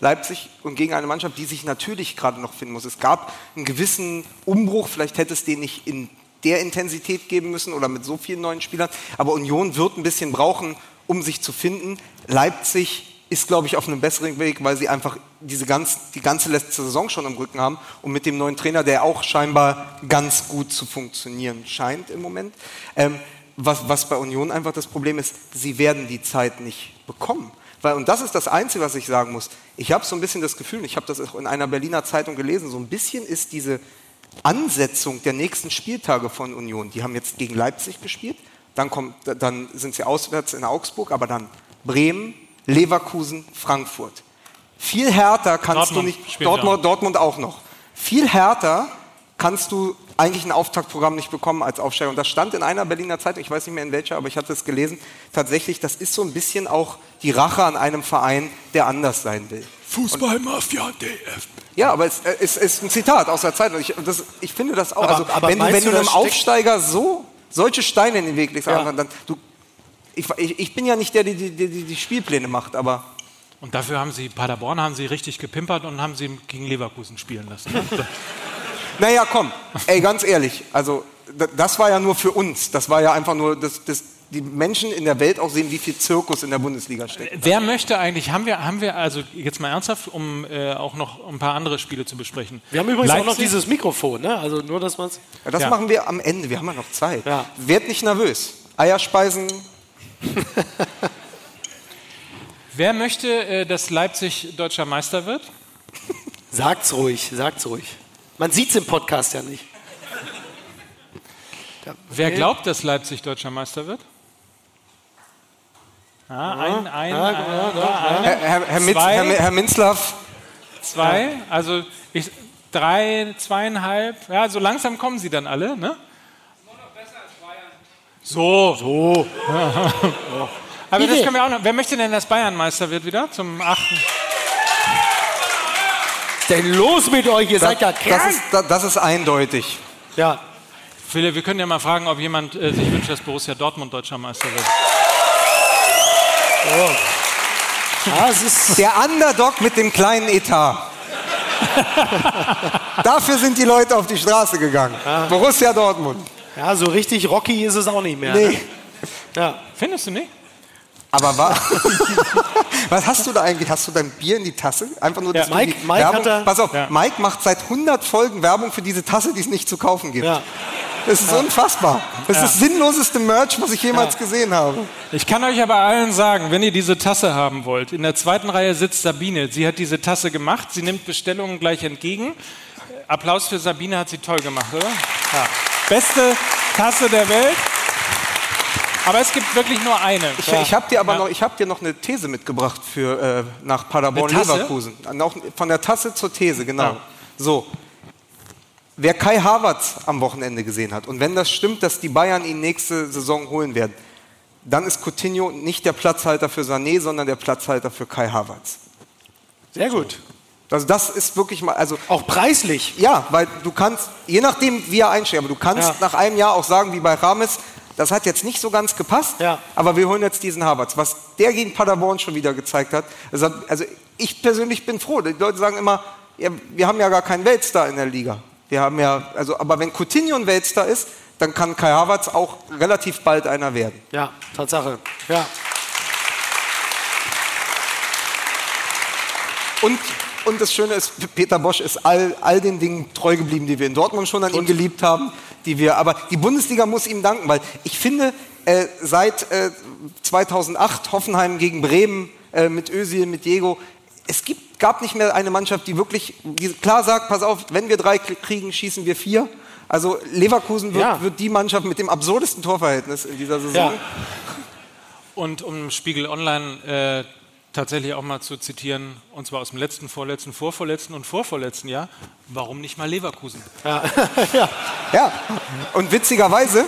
Leipzig, und gegen eine Mannschaft, die sich natürlich gerade noch finden muss. Es gab einen gewissen Umbruch, vielleicht hätte es den nicht in der Intensität geben müssen oder mit so vielen neuen Spielern, aber Union wird ein bisschen brauchen, um sich zu finden. Leipzig ist, glaube ich, auf einem besseren Weg, weil sie einfach diese ganz, die ganze letzte Saison schon im Rücken haben und mit dem neuen Trainer, der auch scheinbar ganz gut zu funktionieren scheint im Moment. Ähm, was, was bei Union einfach das Problem ist, sie werden die Zeit nicht bekommen. Weil, und das ist das Einzige, was ich sagen muss. Ich habe so ein bisschen das Gefühl, ich habe das auch in einer Berliner Zeitung gelesen, so ein bisschen ist diese Ansetzung der nächsten Spieltage von Union, die haben jetzt gegen Leipzig gespielt, dann, kommt, dann sind sie auswärts in Augsburg, aber dann Bremen, Leverkusen, Frankfurt. Viel härter kannst Dortmund du nicht, Dortmund, Dortmund auch noch. Viel härter kannst du eigentlich ein Auftaktprogramm nicht bekommen als Aufsteiger. Und das stand in einer Berliner Zeitung, ich weiß nicht mehr in welcher, aber ich hatte es gelesen. Tatsächlich, das ist so ein bisschen auch die Rache an einem Verein, der anders sein will. Fußballmafia DFB. Ja, aber es, äh, es ist ein Zitat aus der Zeitung. Ich, das, ich finde das auch. Aber- also, aber wenn wenn du du, einem das Aufsteiger so solche Steine in den Weg legst, Ja. dann du, ich, ich, ich bin ja nicht der, der die, die, die, Spielpläne macht, aber Und dafür haben sie Paderborn haben sie richtig gepimpert und haben sie gegen Leverkusen spielen lassen. naja, komm, ey, ganz ehrlich, also das war ja nur für uns. Das war ja einfach nur, dass, dass die Menschen in der Welt auch sehen, wie viel Zirkus in der Bundesliga steckt. Wer möchte eigentlich, haben wir, haben wir also jetzt mal ernsthaft, um äh, auch noch ein paar andere Spiele zu besprechen. Wir haben übrigens auch noch Leipzig- dieses Mikrofon, ne? Also nur, dass man es. Ja, das Ja. machen wir am Ende, wir haben ja noch Zeit. Ja. Werd nicht nervös. Eierspeisen, Wer möchte, äh, dass Leipzig deutscher Meister wird? Sagt's ruhig, sagt's ruhig. Man sieht's im Podcast ja nicht. Wer glaubt, dass Leipzig deutscher Meister wird? Ja, ein, ein, ein, Herr, Herr, Mitz, Zwei. Herr, Herr Minzlaff, zwei, also ich, drei, zweieinhalb, ja, so langsam kommen sie dann alle, ne? So. So. Aber das können wir auch noch. Wer möchte denn, dass Bayern Meister wird wieder? Zum achten. Denn los mit euch? Ihr seid ja das, krank. ist, das, das ist eindeutig. Ja. Philipp, wir können ja mal fragen, ob jemand äh, sich wünscht, dass Borussia Dortmund deutscher Meister wird. Ja, es ist. Der Underdog mit dem kleinen Etat. Dafür sind die Leute auf die Straße gegangen. Borussia Dortmund. Ja, so richtig rocky ist es auch nicht mehr. Nee. Ne? Ja. Findest du nicht? Aber wa was hast du da eigentlich? Hast du dein Bier in die Tasse? Einfach nur Ja, dass du Mike- die Mike Werbung. Pass auf, Ja. Mike macht seit 100 Folgen Werbung für diese Tasse, die es nicht zu kaufen gibt. Ja. Das ist unfassbar. Das ist das sinnloseste Merch, was ich jemals gesehen habe. Ich kann euch aber allen sagen, wenn ihr diese Tasse haben wollt, in der zweiten Reihe sitzt Sabine. Sie hat diese Tasse gemacht, sie nimmt Bestellungen gleich entgegen. Applaus für Sabine, hat sie toll gemacht, oder? Ja. Beste Tasse der Welt. Aber es gibt wirklich nur eine. Ich, ich habe dir aber Ja. noch, ich hab dir noch eine These mitgebracht für, äh, nach Paderborn? Leverkusen. Noch von der Tasse zur These, genau. Ja. So. Wer Kai Havertz am Wochenende gesehen hat und wenn das stimmt, dass die Bayern ihn nächste Saison holen werden, dann ist Coutinho nicht der Platzhalter für Sané, sondern der Platzhalter für Kai Havertz. Sehr gut. Also das ist wirklich mal, also Auch preislich. ja, weil du kannst, je nachdem wie er einsteigt, aber du kannst Ja. nach einem Jahr auch sagen, wie bei Rames, das hat jetzt nicht so ganz gepasst, Ja. aber wir holen jetzt diesen Havertz. Was der gegen Paderborn schon wieder gezeigt hat, also, also ich persönlich bin froh. Die Leute sagen immer, ja, wir haben ja gar keinen Weltstar in der Liga. Wir haben ja, also, aber wenn Coutinho ein Weltstar ist, dann kann Kai Havertz auch relativ bald einer werden. Ja, Tatsache. Ja. Und, und das Schöne ist, Peter Bosch ist all, all den Dingen treu geblieben, die wir in Dortmund schon an ihm geliebt haben. Die wir, aber die Bundesliga muss ihm danken, weil ich finde, äh, seit äh, 2008 Hoffenheim gegen Bremen äh, mit Özil, mit Diego, es gibt, gab nicht mehr eine Mannschaft, die wirklich die klar sagt, pass auf, wenn wir drei kriegen, schießen wir vier. Also Leverkusen wird, Ja. wird die Mannschaft mit dem absurdesten Torverhältnis in dieser Saison. Ja. Und um Spiegel Online äh, tatsächlich auch mal zu zitieren, und zwar aus dem letzten, vorletzten, vorvorletzten und vorvorletzten Jahr, warum nicht mal Leverkusen? Ja, und witzigerweise,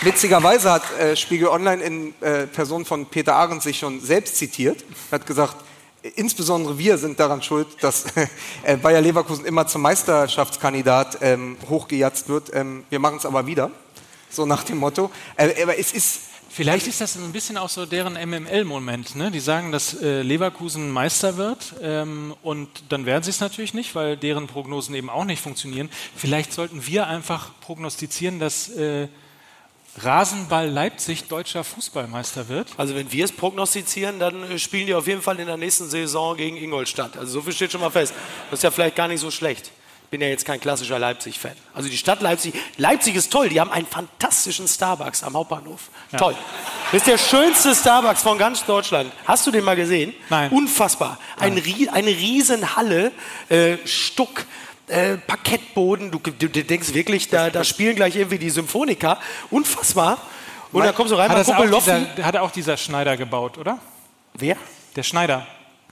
witzigerweise hat äh, Spiegel Online in äh, Person von Peter Arendt sich schon selbst zitiert, hat gesagt, insbesondere wir sind daran schuld, dass äh, Bayer Leverkusen immer zum Meisterschaftskandidat ähm, hochgejatzt wird. Ähm, wir machen es aber wieder, so nach dem Motto. Äh, aber es ist Vielleicht ist das ein bisschen auch so deren MML-Moment. Ne? Die sagen, dass äh, Leverkusen Meister wird ähm, und dann werden sie es natürlich nicht, weil deren Prognosen eben auch nicht funktionieren. Vielleicht sollten wir einfach prognostizieren, dass äh, Rasenball Leipzig deutscher Fußballmeister wird. Also wenn wir es prognostizieren, dann äh, spielen die auf jeden Fall in der nächsten Saison gegen Ingolstadt. Also so viel steht schon mal fest. Das ist ja vielleicht gar nicht so schlecht. bin ja jetzt kein klassischer Leipzig-Fan. Also die Stadt Leipzig, Leipzig ist toll, die haben einen fantastischen Starbucks am Hauptbahnhof. Toll. Das ist der schönste Starbucks von ganz Deutschland. Hast du den mal gesehen? Nein. Unfassbar. Ein, Rie- eine Riesenhalle, äh, Stuck, äh, Parkettboden. Du, du, du denkst wirklich, da, da spielen gleich irgendwie die Symphoniker. Unfassbar. Und dann kommst du rein, Hat, mal das auch dieser, hat auch dieser Schneider gebaut, oder? Wer? Der Schneider.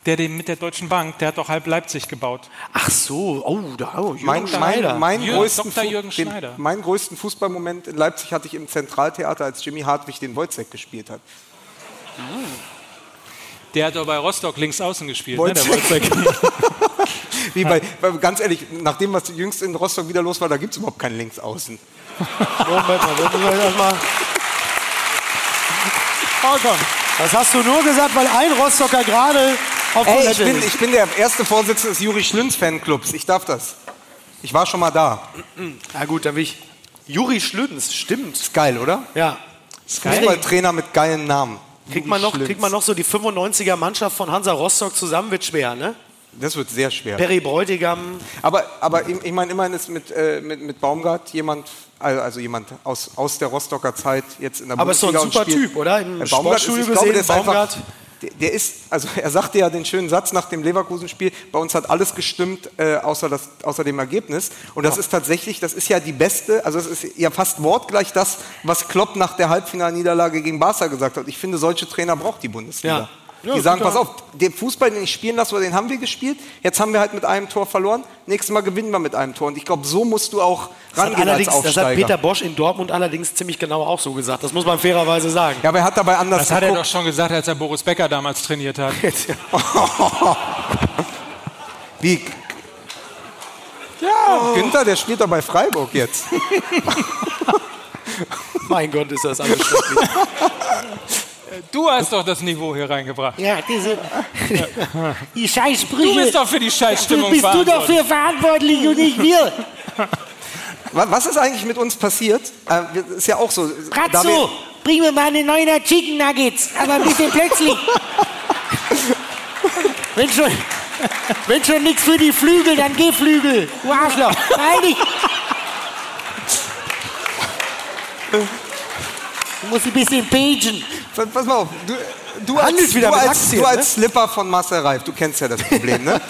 Der den mit der Deutschen Bank, der hat doch halb Leipzig gebaut. Ach so, oh, da, oh Jürgen Mein, Schneider. mein, mein, Jürgen- größten Dr. Jürgen den, Schneider. mein größten Fußballmoment in Leipzig hatte ich im Zentraltheater, als Jimmy Hartwig den Wojcek gespielt hat. Der hat doch bei Rostock links außen gespielt. Ne, der Wojciech. Wie bei, weil ganz ehrlich, nach dem, was jüngst in Rostock wieder los war, da gibt es überhaupt keinen Linksaußen. Moment mal, das müssen wir erst mal- Oh. Das hast du nur gesagt, weil ein Rostocker gerade auf Ey, ich bin, ist. ich bin der erste Vorsitzende des Juri Schlünz Fanclubs. Ich darf das. Ich war schon mal da. Na gut, dann will ich. Juri Schlüdens, stimmt. Ist geil, oder? Ja. Fußballtrainer mit geilen Namen. Kriegt man, noch, Schlünz. kriegt man noch so die 95er Mannschaft von Hansa Rostock zusammen? Wird schwer, ne? Das wird sehr schwer. Perry Bräutigam. Aber, aber ich, ich meine, immerhin ist mit, äh, mit, mit Baumgart jemand, also jemand aus, aus der Rostocker Zeit jetzt in der Aber ist doch ein Bundesliga super spielt- Typ, oder? Im Baumgart ist, ich glaube, der gesehen, ist einfach, Baumgart. der, der ist, also er sagte ja den schönen Satz nach dem Leverkusen-Spiel, bei uns hat alles gestimmt, äh, außer, das, außer dem Ergebnis. Und das ist tatsächlich, das ist ja die beste, also es ist ja fast wortgleich das, was Klopp nach der Halbfinalniederlage gegen Barca gesagt hat. Ich finde, solche Trainer braucht die Bundesliga. Ja. Ja, die sagen, guter- pass auf, den Fußball, den ich spielen lasse, den haben wir gespielt. Jetzt haben wir halt mit einem Tor verloren. Nächstes Mal gewinnen wir mit einem Tor. Und ich glaube, so musst du auch Das rangehen als allerdings, das hat Aufsteiger. Peter Bosch in Dortmund allerdings ziemlich genau auch so gesagt. Das muss man fairerweise sagen. ja, aber er hat dabei anders Das hat er geguckt. doch schon gesagt, als er Boris Becker damals trainiert hat. Wie? Ja. Günther, der spielt doch bei Freiburg jetzt. mein Gott, ist das alles schrecklich. Du hast doch das Niveau hier reingebracht. Ja, diese. Die Scheißsprüche. Du bist doch für die Scheißstimmung bist du doch verantwortlich. für verantwortlich und nicht wir. Wa- Was ist eigentlich mit uns passiert? Äh, ist ja auch so. wir- bring mir mal eine neuner Chicken Nuggets. Aber ein bisschen plötzlich. Wenn schon, wenn schon nichts für die Flügel, dann geh Flügel. Du Arschloch. Nein, ich. Du musst ein bisschen pagen. Pass mal auf, du, du, als, wieder du, als, Aktien, du ne? als Slipper von Marcel Reif, du kennst ja das Problem, ne?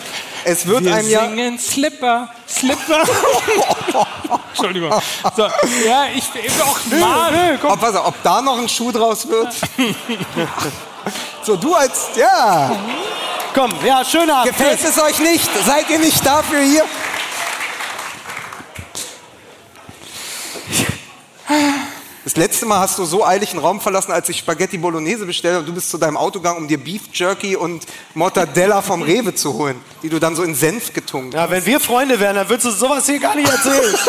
Es wird Wir einem ja. singen Slipper, Slipper. Entschuldigung. So, ja, ich auch mal. Ob, pass auf, ob da noch ein Schuh draus wird? so, du als. Ja! Komm, ja, schöner Abend. Gefällt es euch nicht? Seid ihr nicht dafür hier? Das letzte Mal hast du so eilig einen Raum verlassen, als ich Spaghetti Bolognese bestellt habe. Du bist zu deinem Auto gegangen, um dir Beef Jerky und Mortadella vom Rewe zu holen, die du dann so in Senf getunkt Ja, wenn wir Freunde wären, dann würdest du sowas hier gar nicht erzählen.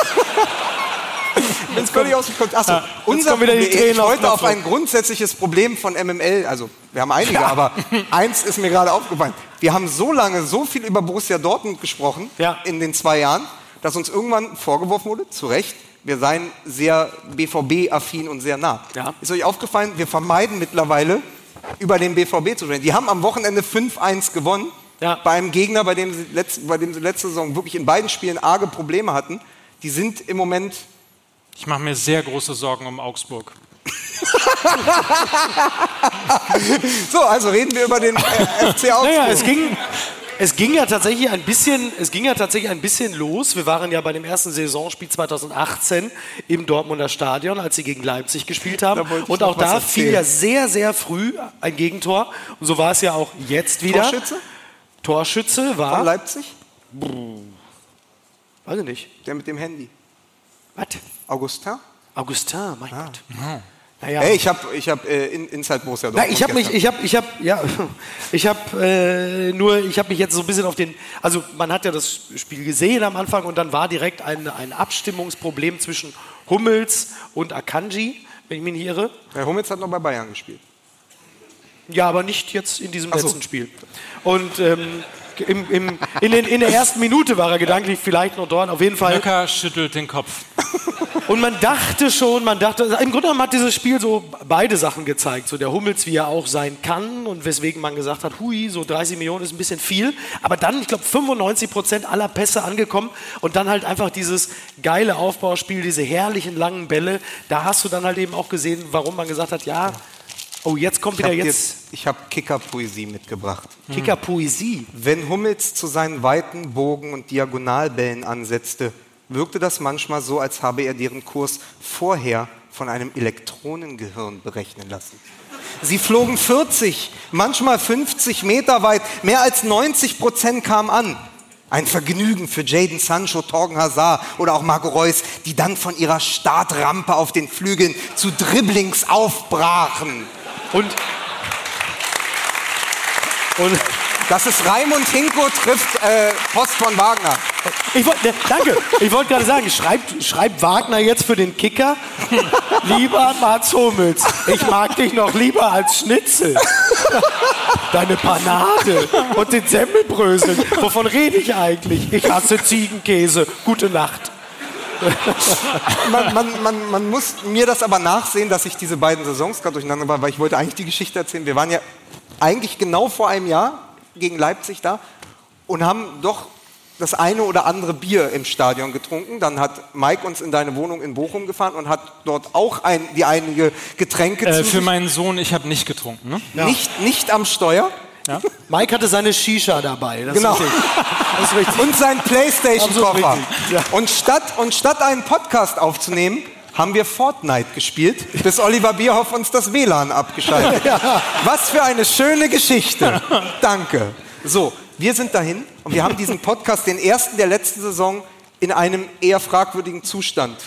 Ich bin völlig aus dem Kontext. Achso, unser wieder die Problem, Tränen ich auf wollte auf ein grundsätzliches Problem von MML, also wir haben einige, aber eins ist mir gerade aufgefallen. Wir haben so lange so viel über Borussia Dortmund gesprochen Ja. in den zwei Jahren, dass uns irgendwann vorgeworfen wurde, zu Recht, wir seien sehr BVB-affin und sehr nah. Ja. Ist euch aufgefallen, wir vermeiden mittlerweile, über den BVB zu sprechen. Die haben am Wochenende 5-1 gewonnen, Ja. bei einem Gegner, bei dem, sie letzte, bei dem sie letzte Saison wirklich in beiden Spielen arge Probleme hatten. Die sind im Moment Ich mache mir sehr große Sorgen um Augsburg. So, also reden wir über den äh, FC Augsburg. Naja, es ging, es ging ja tatsächlich ein bisschen, es ging ja tatsächlich ein bisschen los. Wir waren ja bei dem ersten Saisonspiel 2018 im Dortmunder Stadion, als sie gegen Leipzig gespielt haben. Und auch da fiel ja sehr, sehr früh ein Gegentor. Und so war es ja auch jetzt wieder. Torschütze Torschütze von war, Leipzig? weiß ich nicht, Der mit dem Handy. was? Augustin? Augustin, mein Ah. Gott. Naja. Hey, ich habe ich hab, äh, in, Inside Borussia Na, Dortmund ich habe mich, ich habe, ich habe, ja, ich habe äh, nur, ich habe mich jetzt so ein bisschen auf den, also man hat ja das Spiel gesehen am Anfang und dann war direkt ein, ein Abstimmungsproblem zwischen Hummels und Akanji, wenn ich mich nicht irre. Herr Hummels hat noch bei Bayern gespielt. Ja, aber nicht jetzt in diesem so. letzten Spiel. Und ähm, im, im, in, den, in der ersten Minute war er gedanklich vielleicht noch dort. Auf jeden Fall. Nöcker schüttelt den Kopf. Und man dachte schon, man dachte, im Grunde genommen hat dieses Spiel so beide Sachen gezeigt. So der Hummels, wie er auch sein kann und weswegen man gesagt hat, hui, so 30 Millionen ist ein bisschen viel. Aber dann, ich glaube, 95 Prozent aller Pässe angekommen und dann halt einfach dieses geile Aufbauspiel, diese herrlichen langen Bälle. Da hast du dann halt eben auch gesehen, warum man gesagt hat, ja, oh, jetzt kommt Ich wieder habe jetzt ich hab Kicker-Poesie mitgebracht. Kicker-Poesie. Wenn Hummels zu seinen weiten Bogen- und Diagonalbällen ansetzte, wirkte das manchmal so, als habe er deren Kurs vorher von einem Elektronengehirn berechnen lassen. Sie flogen 40, manchmal 50 Meter weit, mehr als 90 Prozent kamen an. Ein Vergnügen für Jaden Sancho, Torgen Hazard oder auch Marco Reus, die dann von ihrer Startrampe auf den Flügeln zu Dribblings aufbrachen. Und, und Das ist Raimund Hinko trifft äh, Post von Wagner. Ich wollt, ne, danke. Ich wollte gerade sagen, schreibt, schreibt Wagner jetzt für den Kicker? lieber Mats Hummels, ich mag dich noch lieber als Schnitzel. Deine Panade und den Semmelbrösel. Wovon rede ich eigentlich? Ich hasse Ziegenkäse. Gute Nacht. Man, man, man, man muss mir das aber nachsehen, dass ich diese beiden Saisons gerade durcheinander war, weil ich wollte eigentlich die Geschichte erzählen. Wir waren ja eigentlich genau vor einem Jahr gegen Leipzig da und haben doch das eine oder andere Bier im Stadion getrunken. Dann hat Mike uns in deine Wohnung in Bochum gefahren und hat dort auch ein, die einige Getränke Äh, zu für sich- meinen Sohn, ich habe nicht getrunken. Ne? nicht, nicht am Steuer. Mike hatte seine Shisha dabei. Das Genau. ist richtig. Das ist richtig. Und sein Playstation-Koffer. Ja. Und, statt, und statt einen Podcast aufzunehmen, haben wir Fortnite gespielt, bis Oliver Bierhoff uns das WLAN abgeschaltet hat. Was für eine schöne Geschichte. Danke. So, wir sind dahin und wir haben diesen Podcast, den ersten der letzten Saison, in einem eher fragwürdigen Zustand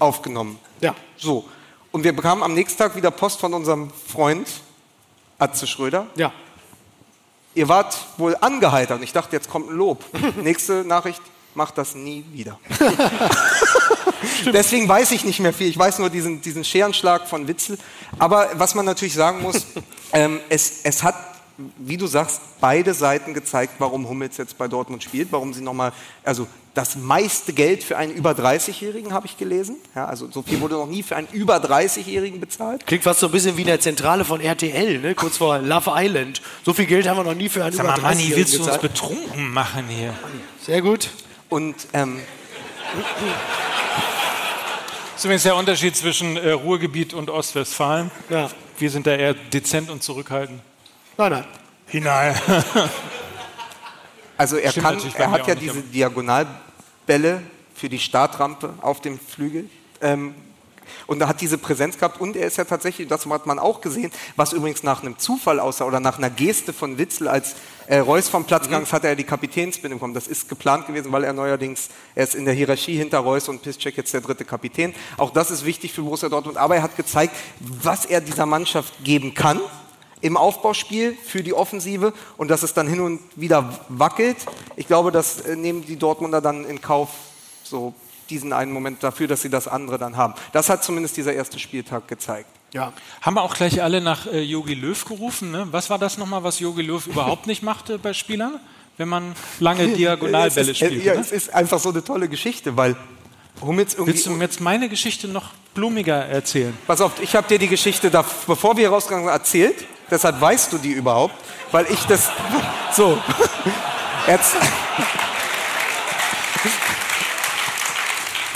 aufgenommen. Ja. So. Und wir bekamen am nächsten Tag wieder Post von unserem Freund Atze Schröder. Ja. Ihr wart wohl angeheitert. Und ich dachte, jetzt kommt ein Lob. Nächste Nachricht, macht das nie wieder. Deswegen weiß ich nicht mehr viel. Ich weiß nur diesen, diesen Scherenschlag von Witzel. Aber was man natürlich sagen muss, ähm, es, es hat, wie du sagst, beide Seiten gezeigt, warum Hummels jetzt bei Dortmund spielt, warum sie nochmal, also das meiste Geld für einen über 30-Jährigen habe ich gelesen. Ja, also so viel wurde noch nie für einen über 30-Jährigen bezahlt. Klingt fast so ein bisschen wie in der Zentrale von RTL, ne? kurz vor Love Island. So viel Geld haben wir noch nie für einen Sag mal, über Manni, 30 willst du uns betrunken machen hier? Sehr gut. Und ähm, Das ist übrigens der Unterschied zwischen äh, Ruhrgebiet und Ostwestfalen. Ja. Wir sind da eher dezent und zurückhaltend. Nein, nein. Hinein. Also er, Stimmt kann, er hat ja auch nicht, diese Diagonalbälle für die Startrampe auf dem Flügel. Ähm, und er hat diese Präsenz gehabt und er ist ja tatsächlich, das hat man auch gesehen, was übrigens nach einem Zufall aussah oder nach einer Geste von Witzel, als äh, Reus vom Platz gegangen ist, hat er ja die Kapitänsbinde bekommen. Das ist geplant gewesen, weil er neuerdings, er ist in der Hierarchie hinter Reus und Piszczek jetzt der dritte Kapitän. Auch das ist wichtig für Borussia Dortmund, aber er hat gezeigt, was er dieser Mannschaft geben kann im Aufbauspiel für die Offensive und dass es dann hin und wieder wackelt. Ich glaube, das äh, nehmen die Dortmunder dann in Kauf, so diesen einen Moment dafür, dass sie das andere dann haben. Das hat zumindest dieser erste Spieltag gezeigt. Ja. Haben wir auch gleich alle nach äh, Jogi Löw gerufen? Ne? Was war das nochmal, was Jogi Löw überhaupt nicht machte bei Spielern? Wenn man lange Diagonalbälle ist, äh, spielt. ja, ne? es ist einfach so eine tolle Geschichte, weil Hummels irgendwie... Willst du mir jetzt meine Geschichte noch blumiger erzählen? Pass auf, ich habe dir die Geschichte, da, bevor wir rausgegangen sind, erzählt. Deshalb weißt du die überhaupt, weil ich das... So. Jetzt,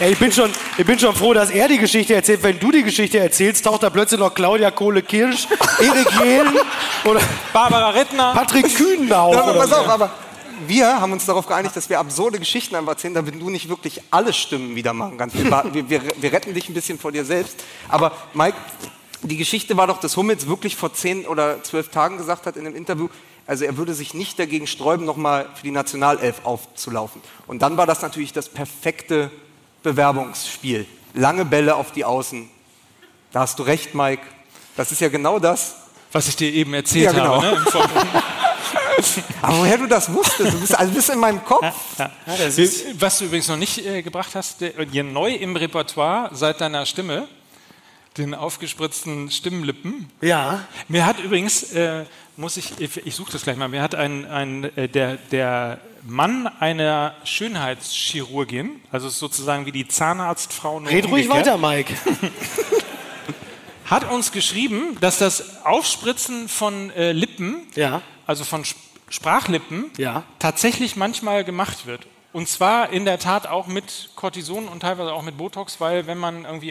Ey, ich, bin schon, ich bin schon froh, dass er die Geschichte erzählt. Wenn du die Geschichte erzählst, taucht da plötzlich noch Claudia Kohle-Kirsch, Erik Jehlen oder Barbara Rittner. Patrick Kühn auf. Ja, pass auf, aber wir haben uns darauf geeinigt, dass wir absurde Geschichten einfach erzählen, damit du nicht wirklich alle Stimmen wieder machen kannst. Wir, wir, wir, wir retten dich ein bisschen vor dir selbst. Aber Mike, die Geschichte war doch, dass Hummels wirklich vor zehn oder zwölf Tagen gesagt hat in einem Interview, also er würde sich nicht dagegen sträuben, nochmal für die Nationalelf aufzulaufen. Und dann war das natürlich das perfekte Bewerbungsspiel. Lange Bälle auf die Außen. Da hast du recht, Mike. Das ist ja genau das, Was ich dir eben erzählt Ja, genau. habe. Ne? Aber woher du das wusstest, du bist, also du bist in meinem Kopf. Was du übrigens noch nicht äh, gebracht hast, der, dir neu im Repertoire seit deiner Stimme, den aufgespritzten Stimmlippen. Ja. Mir hat übrigens äh, muss ich, ich, ich suche das gleich mal. Mir hat ein, ein äh, der, der Mann einer Schönheitschirurgin, also sozusagen wie die Zahnarztfrau. Red ruhig weiter, Mike. Hat uns geschrieben, dass das Aufspritzen von äh, Lippen, Ja. also von Sp Sprachlippen, Ja. tatsächlich manchmal gemacht wird. Und zwar in der Tat auch mit Cortison und teilweise auch mit Botox, weil wenn man irgendwie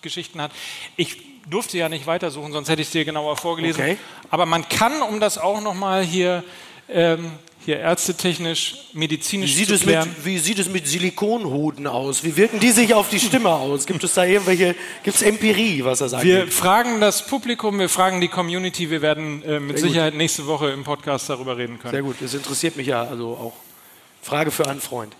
Ermüdungsgeschichten hat, ich durfte ja nicht weitersuchen, sonst hätte ich es dir genauer vorgelesen. Okay. Aber man kann, um das auch nochmal hier, ähm, hier ärztetechnisch, medizinisch Wie sieht, zu es klären. mit, wie sieht es mit Silikonhoden aus? Wie wirken die sich auf die Stimme aus? Gibt es da irgendwelche, gibt es Empirie, was das Wir angeht? fragen das Publikum, wir fragen die Community, wir werden äh, mit Sehr gut. Sicherheit nächste Woche im Podcast darüber reden können. Sehr gut, das interessiert mich ja also auch. Frage für einen Freund.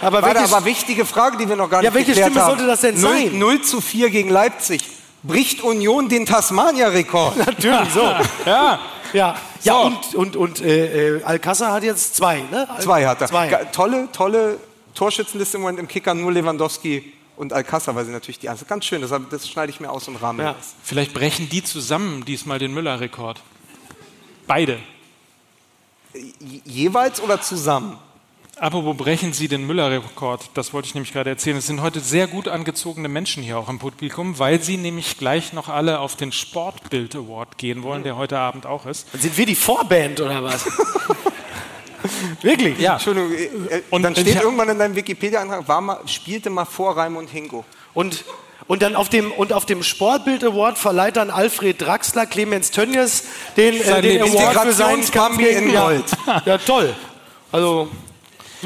Aber Warte, welche, aber wichtige Frage, die wir noch gar Ja, nicht welche geklärt Stimme haben. sollte das denn 0, sein? 0 zu 4 gegen Leipzig. Bricht Union den Tasmania-Rekord? natürlich so. Ja, Ja, ja So. und, und, und äh, äh, Alcázar hat jetzt zwei, ne? Zwei hat er. Zwei. Tolle, tolle Torschützenliste im Moment im Kicker, nur Lewandowski und Alcázar, weil sie natürlich die Einzel. Ganz schön, das, das schneide ich mir aus und rahme Ja. vielleicht brechen die zusammen diesmal den Müller-Rekord. Beide. Je- Jeweils oder zusammen? Apropos brechen Sie den Müller-Rekord, das wollte ich nämlich gerade erzählen. Es sind heute sehr gut angezogene Menschen hier auch im Publikum, weil sie nämlich gleich noch alle auf den Sportbild Award gehen wollen, der heute Abend auch ist. Sind wir die Vorband oder was? Wirklich? Ja. Entschuldigung, äh, äh, Und dann steht irgendwann in deinem Wikipedia-Antrag, war mal, spielte mal vor Raimund Hingo. Und, und dann auf dem, und auf dem Sportbild Award verleiht dann Alfred Draxler, Clemens Tönnies den, äh, den Award für seinen Kampf Integrationskampf gegen in ja, Gold. ja, toll. Also,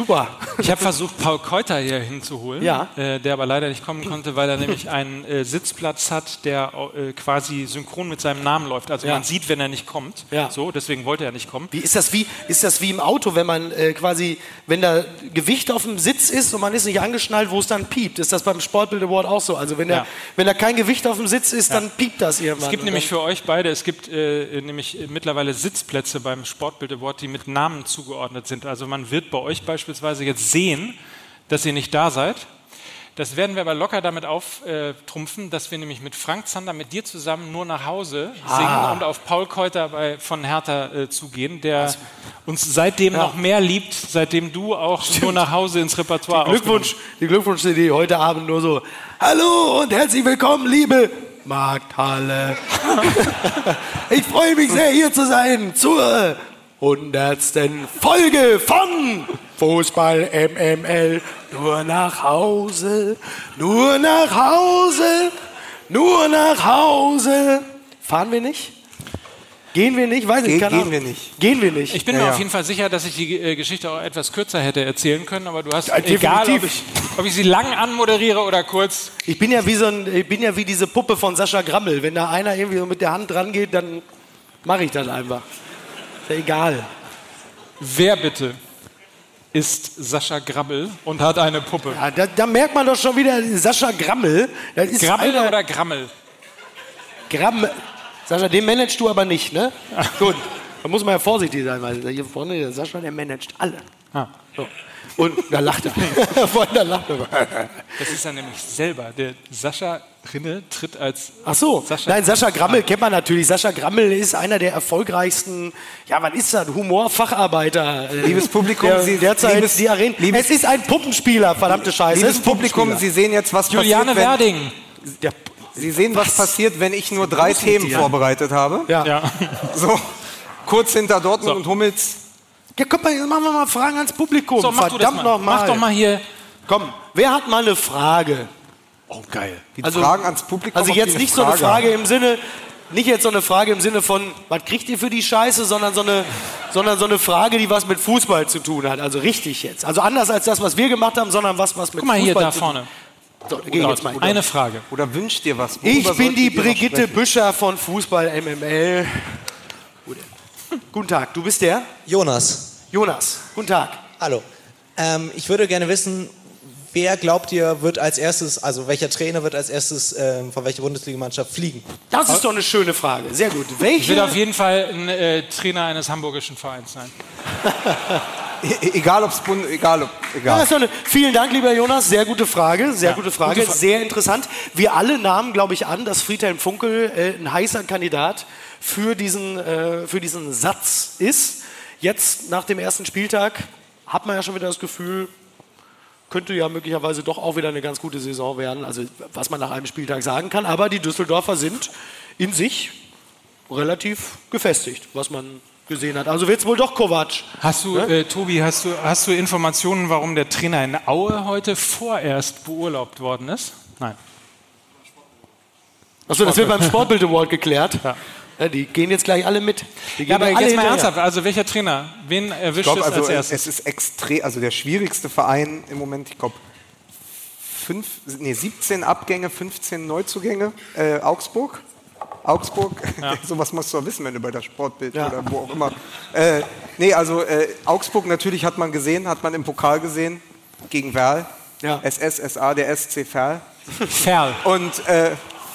super. Ich habe versucht, Paul Keuter hier hinzuholen, Ja. äh, der aber leider nicht kommen konnte, weil er nämlich einen äh, Sitzplatz hat, der äh, quasi synchron mit seinem Namen läuft. Also Ja. man sieht, wenn er nicht kommt. Ja. So, deswegen wollte er nicht kommen. Wie ist das wie, ist das wie im Auto, wenn man äh, quasi, wenn da Gewicht auf dem Sitz ist und man ist nicht angeschnallt, wo es dann piept? Ist das beim Sportbild Award auch so? Also wenn da, wenn da kein Gewicht auf dem Sitz ist, dann piept das irgendwann. Es gibt nämlich für euch beide, es gibt äh, nämlich mittlerweile Sitzplätze beim Sportbild Award, die mit Namen zugeordnet sind. Also man wird bei euch beispielsweise jetzt sehen, dass ihr nicht da seid. Das werden wir aber locker damit auftrumpfen, dass wir nämlich mit Frank Zander, mit dir zusammen nur nach Hause singen Ah. und auf Paul Keuter bei, von Hertha äh, zugehen, der uns seitdem noch mehr liebt, seitdem du auch nur nach Hause ins Repertoire Glückwunsch, die Glückwunsch-CD heute Abend nur so. Hallo und herzlich willkommen, liebe Markthalle. ich freue mich sehr, hier zu sein zur hundertsten Folge von Fußball MML. Nur nach Hause, nur nach Hause, nur nach Hause. Fahren wir nicht? Gehen wir nicht? Weiß ich Ge- keine gehen Ahnung. wir nicht. Gehen wir nicht. Ich bin Ja, mir ja. auf jeden Fall sicher, dass ich die äh, Geschichte auch etwas kürzer hätte erzählen können, aber du hast, Ja, egal ob definitiv. ich, ob ich sie lang anmoderiere oder kurz, Ich bin ja wie so ein, ich bin ja wie diese Puppe von Sascha Grammel. Wenn da einer irgendwie so mit der Hand dran geht, dann mache ich das einfach. Ja egal. wer bitte ist Sascha Grabbel und hat eine Puppe? Ja, da, da merkt man doch schon wieder Sascha Grammel. Das ist Grabbel einer- oder Grammel? Grammel. Sascha, den managst du aber nicht, ne? Gut. Da muss man ja vorsichtig sein, weil hier vorne der Sascha, der managt alle. Ah, So. Und da lacht er. Vorhin da lacht er. das ist er nämlich selber. Der Sascha Rinne tritt als Ach so, Sascha- nein, Sascha Grammel kennt man natürlich. Sascha Grammel ist einer der erfolgreichsten, ja, was ist das, Humorfacharbeiter. äh, Liebes Publikum, der, Sie- derzeit liebes- die Arena. liebes- es ist ein Puppenspieler, verdammte Scheiße. es Liebes Publikum. Sie sehen jetzt, was Juliane passiert, wenn, Werding. Der, Sie sehen, was, passiert, wenn ich nur drei Themen vorbereitet habe. ja. Ja. So, kurz hinter Dortmund So. und Hummels. Ja, guck mal, jetzt machen wir mal Fragen ans Publikum. So, mach du das Verdammt mal. nochmal. Mach doch mal hier. Komm, wer hat mal eine Frage? Oh, geil. Die Also- Fragen ans Publikum. Also jetzt nicht so eine. Frage im Sinne, nicht jetzt so eine Frage im Sinne von, was kriegt ihr für die Scheiße, sondern so eine, sondern so eine Frage, die was mit Fußball zu tun hat. Also richtig jetzt. Also anders als das, was wir gemacht haben, sondern was, was mit Guck mal hier Fußball da zu vorne. tun hat. So, da geh ich jetzt mal hin. Eine Frage. Oder wünscht dir was? Ich Worüber bin solltet die Brigitte? Büscher von Fußball MML. Guten Tag, du bist der? Jonas, Jonas. Guten Tag. hallo. Ähm, ich würde gerne wissen, wer glaubt ihr wird als erstes, also welcher Trainer wird als erstes ähm, von welcher Bundesligamannschaft fliegen? Das ist doch eine schöne Frage. Sehr gut. Ich will auf Welche? jeden Fall ein äh, Trainer eines hamburgischen Vereins sein. E egal ob's Bund, egal ob, Ja, egal. eine, vielen Dank, lieber Jonas. Sehr gute Frage. Sehr gute Frage. Sehr interessant. Wir alle nahmen, glaube ich, an, dass Friedhelm Funkel äh, ein heißer Kandidat für diesen, äh, für diesen Satz ist. Jetzt, nach dem ersten Spieltag, hat man ja schon wieder das Gefühl, könnte ja möglicherweise doch auch wieder eine ganz gute Saison werden. Also, was man nach einem Spieltag sagen kann. Aber die Düsseldorfer sind in sich relativ gefestigt, was man gesehen hat. Also wird es wohl doch Kovac. Hast du, äh, Tobi, hast du, hast du Informationen, warum der Trainer in Aue heute vorerst beurlaubt worden ist? Nein. Achso, das wird beim Sportbild Award geklärt. Ja. Ja, die gehen jetzt gleich alle mit. Die gehen Ja, aber alle jetzt mal ernsthaft, also welcher Trainer? Wen erwischt Ich glaube, es also als erstes? es ist extrem, also der schwierigste Verein im Moment, ich glaube, fünf, nee, 17 Abgänge, 15 Neuzugänge, äh, Augsburg. Augsburg, sowas musst du doch wissen, wenn du bei der Sportbild Ja. oder wo auch immer. Äh, nee, also äh, Augsburg natürlich hat man gesehen, hat man im Pokal gesehen, gegen Werl. Ja. SSSA, der SC Verl. Ferl. Und äh,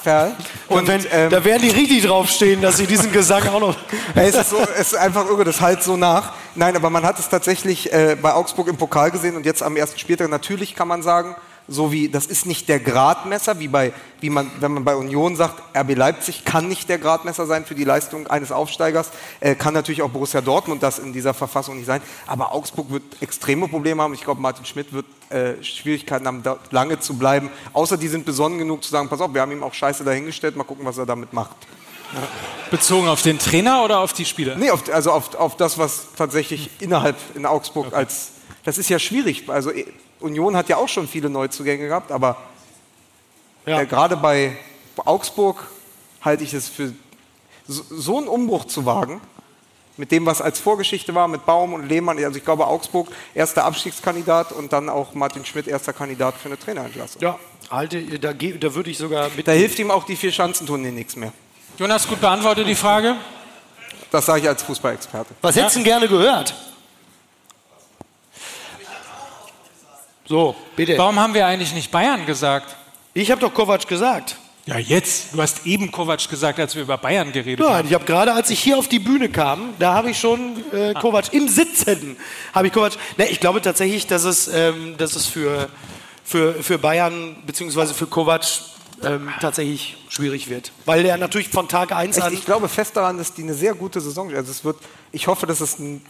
Verl. Und wenn, ähm, da werden die richtig draufstehen, dass sie diesen Gesang auch noch. Es, ist so, es ist einfach irre, das halt so nach. Nein, aber man hat es tatsächlich äh, bei Augsburg im Pokal gesehen und jetzt am ersten Spieltag. Natürlich kann man sagen, so wie das ist nicht der Gradmesser, wie bei, wie man, wenn man bei Union sagt, RB Leipzig kann nicht der Gradmesser sein für die Leistung eines Aufsteigers, äh, kann natürlich auch Borussia Dortmund das in dieser Verfassung nicht sein. Aber Augsburg wird extreme Probleme haben. Ich glaube, Martin Schmidt wird äh, Schwierigkeiten haben, da lange zu bleiben. Außer die sind besonnen genug zu sagen, pass auf, wir haben ihm auch Scheiße dahingestellt, mal gucken, was er damit macht. Bezogen auf den Trainer oder auf die Spieler? Nee, auf, also auf, auf das, was tatsächlich innerhalb in Augsburg als. Das ist ja schwierig. Also Union hat ja auch schon viele Neuzugänge gehabt, aber Ja. äh, gerade bei Augsburg halte ich es für so, so einen Umbruch zu wagen. Mit dem, was als Vorgeschichte war, mit Baum und Lehmann. Also ich glaube, Augsburg erster Abstiegskandidat und dann auch Martin Schmidt erster Kandidat für eine Trainerentlassung. Ja, halte, da, da würde ich sogar mit. Da hilft ihm auch die vier Schanzentournee nichts mehr. Jonas, gut beantwortet die Frage. Das sage ich als Fußballexperte. Was hättest du denn gerne gehört? So, bitte. Warum haben wir eigentlich nicht Bayern gesagt? Ich habe doch Kovac gesagt. Ja, jetzt. Du hast eben Kovac gesagt, als wir über Bayern geredet Nein, haben. ich habe gerade, als ich hier auf die Bühne kam, da habe ich schon äh, Kovac im Sitzen, habe ich Kovac. Ne, ich glaube tatsächlich, dass es, ähm, dass es für, für, für Bayern bzw. für Kovac ähm, tatsächlich schwierig wird, weil er natürlich von Tag 1 Ich, an. ich glaube fest daran, dass die eine sehr gute Saison. Also es wird, ich hoffe, dass es ein,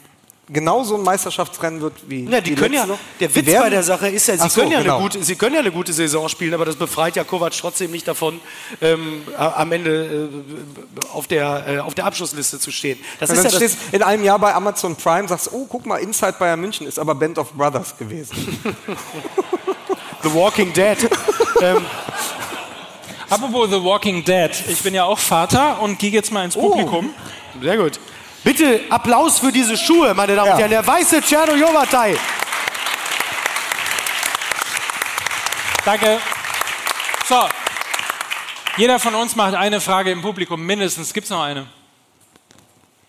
genauso ein Meisterschaftsrennen wird wie Ja, die, können ja, letzte. der Die Witz werden- bei der Sache ist ja, sie, so, können ja genau. eine gute, sie können ja eine gute Saison spielen, aber das befreit ja Kovac trotzdem nicht davon, ähm, am Ende äh, auf, der, äh, auf der Abschlussliste zu stehen. Das ist dann ja stehst in einem Jahr bei Amazon Prime, sagst, oh, guck mal, Inside Bayern München ist aber Band of Brothers gewesen. The Walking Dead. ähm, Apropos The Walking Dead. Ich bin ja auch Vater und gehe jetzt mal ins Publikum. Sehr gut. Bitte Applaus für diese Schuhe, meine Damen und Ja. Herren. Der weiße Czerno Jovatei. Danke. So. Jeder von uns macht eine Frage im Publikum, mindestens. Gibt es noch eine?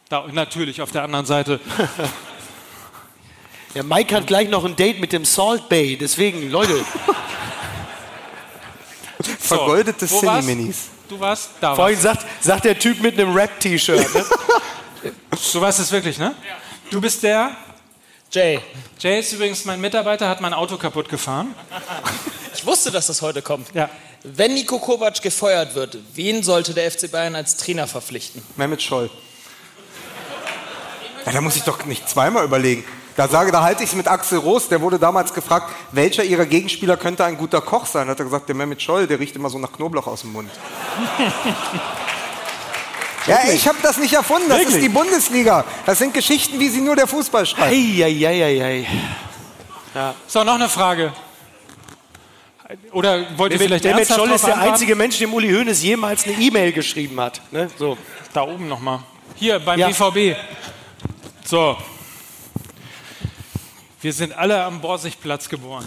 Da, natürlich, auf der anderen Seite. Der Mike hat gleich noch ein Date mit dem Salt Bay. Deswegen, Leute, So, Vergoldete? Cine-Minis. Du warst? Da vorhin sagt, sagt der Typ mit einem Rap-T-Shirt. Ne? Du warst es wirklich, ne? Du bist der? Jay, Jay ist übrigens mein Mitarbeiter, hat mein Auto kaputt gefahren. ich wusste, dass das heute kommt. Ja. Wenn Nico Kovac gefeuert wird, wen sollte der FC Bayern als Trainer verpflichten? Mehmet Scholl. Ja, da muss ich doch nicht zweimal überlegen. Da sage, da halte ich es mit Axel Roos, der wurde damals gefragt, welcher ihrer Gegenspieler könnte ein guter Koch sein? Hat er gesagt, der Mehmet Scholl, der riecht immer so nach Knoblauch aus dem Mund. Ja, ich habe das nicht erfunden, das ist Wirklich? die Bundesliga. Das sind Geschichten, wie sie nur der Fußball schreibt. Eieieiei. So, noch eine Frage. Oder wollt ihr vielleicht Mehmet Scholl ist der einzige Mensch, dem Uli Hoeneß jemals eine E-Mail geschrieben hat. Ne? So. Da oben nochmal. Hier beim Ja. BVB. So. Wir sind alle am Borsigplatz geboren.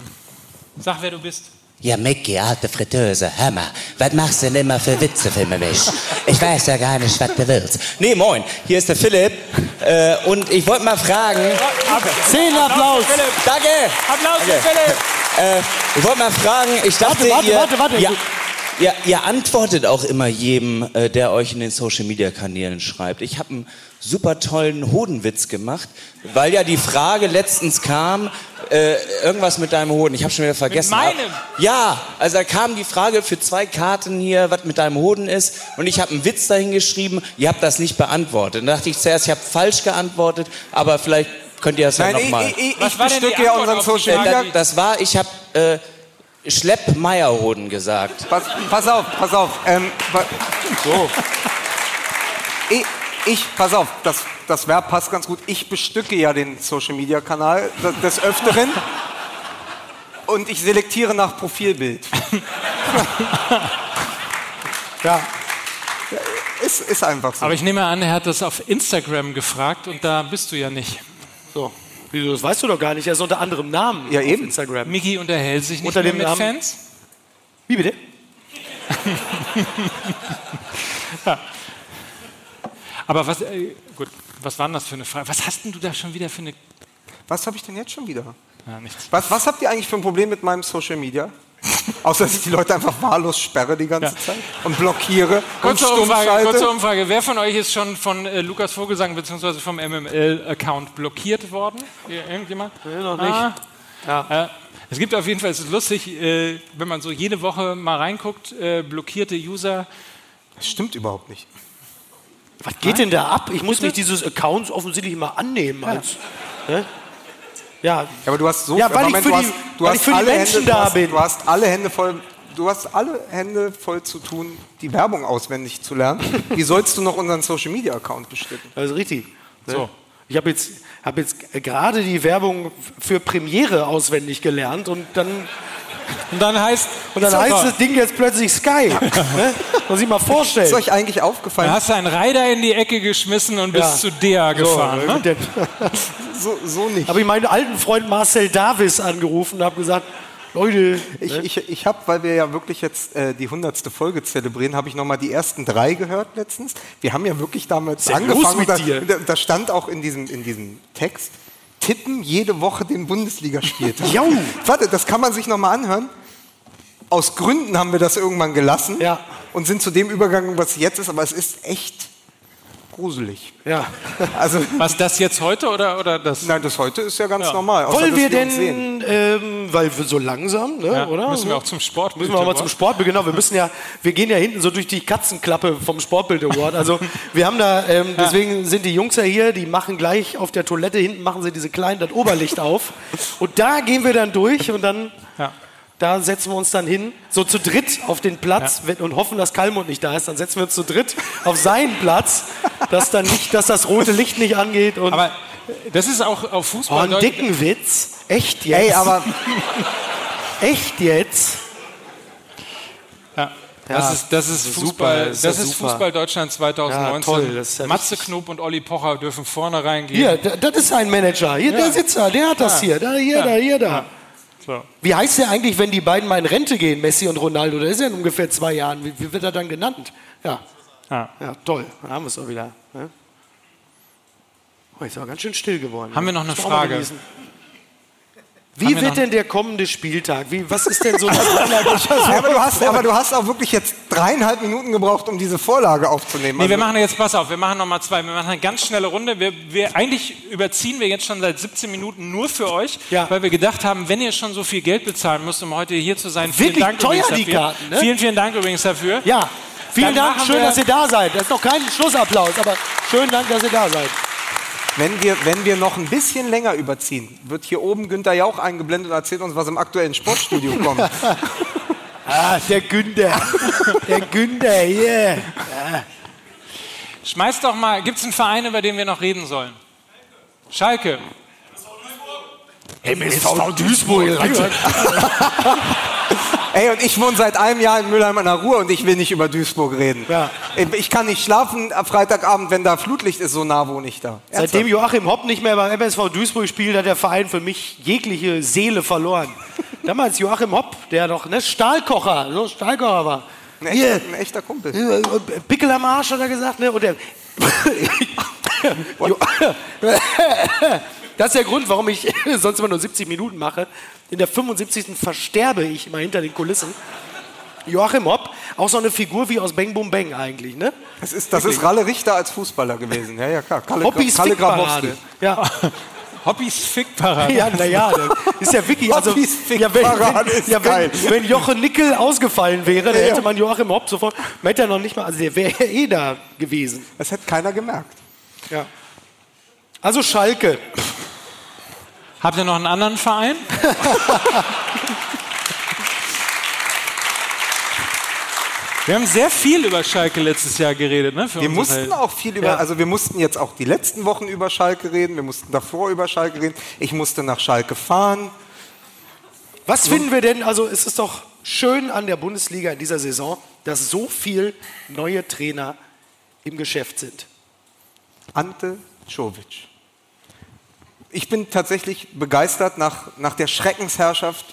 Sag, wer du bist. Ja, Micky, alte Fritteuse, mal, was machst du denn immer für Witze für mich? Ich weiß ja gar nicht, was du willst. Nee, moin, hier ist der Philipp. Äh, und ich wollte mal fragen. Zehn Applaus. Danke! Applaus für. Philipp! Äh, ich wollte mal fragen, ich dachte, Warte, warte, ihr, warte, warte. Ja, ihr, ihr antwortet auch immer jedem, äh, der euch in den Social Media Kanälen schreibt. Ich habe einen super tollen Hodenwitz gemacht, weil ja die Frage letztens kam, äh, irgendwas mit deinem Hoden. Ich habe schon wieder vergessen. meinem? Ja, also da kam die Frage für zwei Karten hier, was mit deinem Hoden ist. Und ich habe einen Witz dahin geschrieben. Ihr habt das nicht beantwortet. Da dachte ich zuerst, ich habe falsch geantwortet, aber vielleicht könnt ihr das ja Nein, ich, nochmal. ich, ich, Was ich war denn die bestücke ja Antwort unseren auf die Social Äh, Media. das, das war, ich habe äh, Schleppmeierhoden gesagt. Pass, pass auf, pass auf. Ähm, pa- ich, ich, pass auf, das, das Verb passt ganz gut. Ich bestücke ja den Social Media Kanal des- des Öfteren. Und ich selektiere nach Profilbild. Ja. Ist, ist einfach so. Aber ich nehme an, er hat das auf Instagram gefragt und da bist du ja nicht. So. Wieso, das weißt du doch gar nicht. Er ist unter anderem Namen Ja, auf eben. Instagram. Miki unterhält sich nicht Unter mehr dem mit Namen- Fans. Wie bitte? Aber was, äh, gut, was war denn das für eine Frage? Was hast denn du da schon wieder für eine... Was habe ich denn jetzt schon wieder? Ja, nichts. Was, was habt ihr eigentlich für ein Problem mit meinem Social Media? Außer dass ich die Leute einfach wahllos sperre die ganze Ja. Zeit und blockiere und Kurze stumm Umfrage, kurze Umfrage. Wer von euch ist schon von äh, Lukas Vogelsang bzw. vom MML-Account blockiert worden? Hier, Irgendjemand? Nee, noch nicht. Ah, Ja. äh, es gibt auf jeden Fall, es ist lustig, äh, wenn man so jede Woche mal reinguckt, äh, blockierte User. Das stimmt überhaupt nicht. Was geht denn da ab? Ich muss mich dieses Accounts offensichtlich immer annehmen. Als, ne? Ja, Ja, aber du hast so Ja, weil ich für du die- hast, du hast alle Menschen Hände, da hast, bin. Du hast alle Hände voll. Du hast alle Hände voll zu tun, die Werbung auswendig zu lernen. Wie sollst du noch unseren Social Media Account bestücken? das ist richtig. Ne? So. Ich habe jetzt, hab jetzt gerade die Werbung für Premiere auswendig gelernt und dann, Und dann heißt, und dann So, heißt das Ding jetzt plötzlich Sky. ne? Muss ich mal Ist vorstellen. euch eigentlich aufgefallen, hast du einen Reiter in die Ecke geschmissen und bist Ja. zu der gefahren. So, ne? der- so, so nicht? habe ich meinen alten Freund Marcel Davis angerufen und habe gesagt, Leute, Ich, ich, ich habe, weil wir ja wirklich jetzt äh, die hundertste Folge zelebrieren, habe ich nochmal die ersten drei gehört letztens. Wir haben ja wirklich damals denn angefangen. da, da, da stand auch in diesem, in diesem Text, tippen jede Woche den Bundesligaspieltag. Jau. Warte, das kann man sich nochmal anhören. Aus Gründen haben wir das irgendwann gelassen Ja. und sind zu dem übergegangen, was jetzt ist, aber es ist echt gruselig. ja. Also, Was das jetzt heute oder, oder das? nein, das heute ist ja ganz normal. außer, Wollen wir sehen. denn, ähm, weil wir so langsam, ne, Ja, oder? Müssen wir auch zum Sport. Müssen wir auch mal zum Sport, genau. Wir müssen ja, wir gehen ja hinten so durch die Katzenklappe vom Sportbild Award. Also wir haben da, ähm, deswegen sind die Jungs ja hier, die machen gleich auf der Toilette hinten machen sie diese kleinen das Oberlicht auf und da gehen wir dann durch und dann Ja. Da setzen wir uns dann hin, so zu dritt auf den Platz wenn- und hoffen, dass Kalmund nicht da ist. Dann setzen wir uns zu dritt auf seinen Platz, dass dann nicht, dass das rote Licht nicht angeht und Aber das ist auch auf oh, Fußball. einen dicken Witz. Echt jetzt? Ey, aber echt jetzt? Ja. Das Ja, ist, das ist das ist Fußball, super, das das ist super. Fußball Deutschland 2019. Ja, toll, das ist ja Matze Knob und Olli Pocher dürfen vorne reingehen. Hier, da- das ist ein Manager. Hier, der sitzt da, der hat das hier. Da, hier, da, hier, da. So. Wie heißt der eigentlich, wenn die beiden mal in Rente gehen, Messi und Ronaldo? Der ist ja in ungefähr zwei Jahren. Wie, wie wird er dann genannt? Ja, Ja. ja toll. Dann haben wir es auch wieder. Ne? Oh, ist aber ganz schön still geworden. Haben wir noch eine Frage? Wie wir wird denn der kommende Spieltag? Wie, was ist denn so das Ja, aber, du hast, aber du hast auch wirklich jetzt dreieinhalb Minuten gebraucht, um diese Vorlage aufzunehmen. Nee, wir Also- machen jetzt, pass auf, wir machen nochmal zwei. Wir machen eine ganz schnelle Runde. Wir, wir, eigentlich überziehen wir jetzt schon seit 17 Minuten nur für euch, Ja. weil wir gedacht haben, wenn ihr schon so viel Geld bezahlen müsst, um heute hier zu sein, vielen Wirklich Dank teuer, übrigens die dafür. Karten, ne? Vielen, vielen Dank übrigens dafür. Ja, vielen Dann Dank. Schön, wir- dass ihr da seid. Das ist noch kein Schlussapplaus, aber schönen Dank, dass ihr da seid. Wenn wir, wenn wir noch ein bisschen länger überziehen, wird hier oben Günther Jauch eingeblendet und erzählt uns, was im aktuellen Sportstudio kommt. Ah, der Günther. Der Günther hier. Schmeißt doch mal, gibt es einen Verein, über den wir noch reden sollen? Schalke. MSV Duisburg. Ey, und ich wohne seit einem Jahr in Mülheim an der Ruhr und ich will nicht über Duisburg reden. Ja. Ich kann nicht schlafen am Freitagabend, wenn da Flutlicht ist, so nah wohne ich da. Seitdem Joachim Hopp nicht mehr beim MSV Duisburg spielt, hat der Verein für mich jegliche Seele verloren. Damals Joachim Hopp, der doch ne, Stahlkocher, so Stahlkocher war. Ein echter, ein echter Kumpel. äh, Pickel am Arsch hat er gesagt, ne? Und der das ist der Grund, warum ich sonst immer nur 70 Minuten mache. In der 75. versterbe ich immer hinter den Kulissen. Joachim Hopp, auch so eine Figur wie aus Bang Boom Bang eigentlich, ne? Das ist, das ist Ralle Richter als Fußballer gewesen. Ja, ja, klar. Kalle, Hoppis Kalle Fickparade. Ja, Hobbys Fickparade. ja, naja, ist ja wirklich, also, Hoppis ja, wenn, Fickparade wenn, ist ja, geil. wenn, Jochen Nickel ausgefallen wäre, dann Ja, ja. hätte man Joachim Hopp sofort, man hätte ja noch nicht mal, also der wäre eh da gewesen. Das hätte keiner gemerkt. Ja. Also Schalke. Habt ihr noch einen anderen Verein? Wir haben sehr viel über Schalke letztes Jahr geredet, ne? Für Wir mussten Helden. auch viel über, Ja. also wir mussten jetzt auch die letzten Wochen über Schalke reden, wir mussten davor über Schalke reden. Ich musste nach Schalke fahren. Was finden wir denn, also es ist doch schön an der Bundesliga in dieser Saison, dass so viel neue Trainer im Geschäft sind. Ante Czovic. Ich bin tatsächlich begeistert nach, nach der Schreckensherrschaft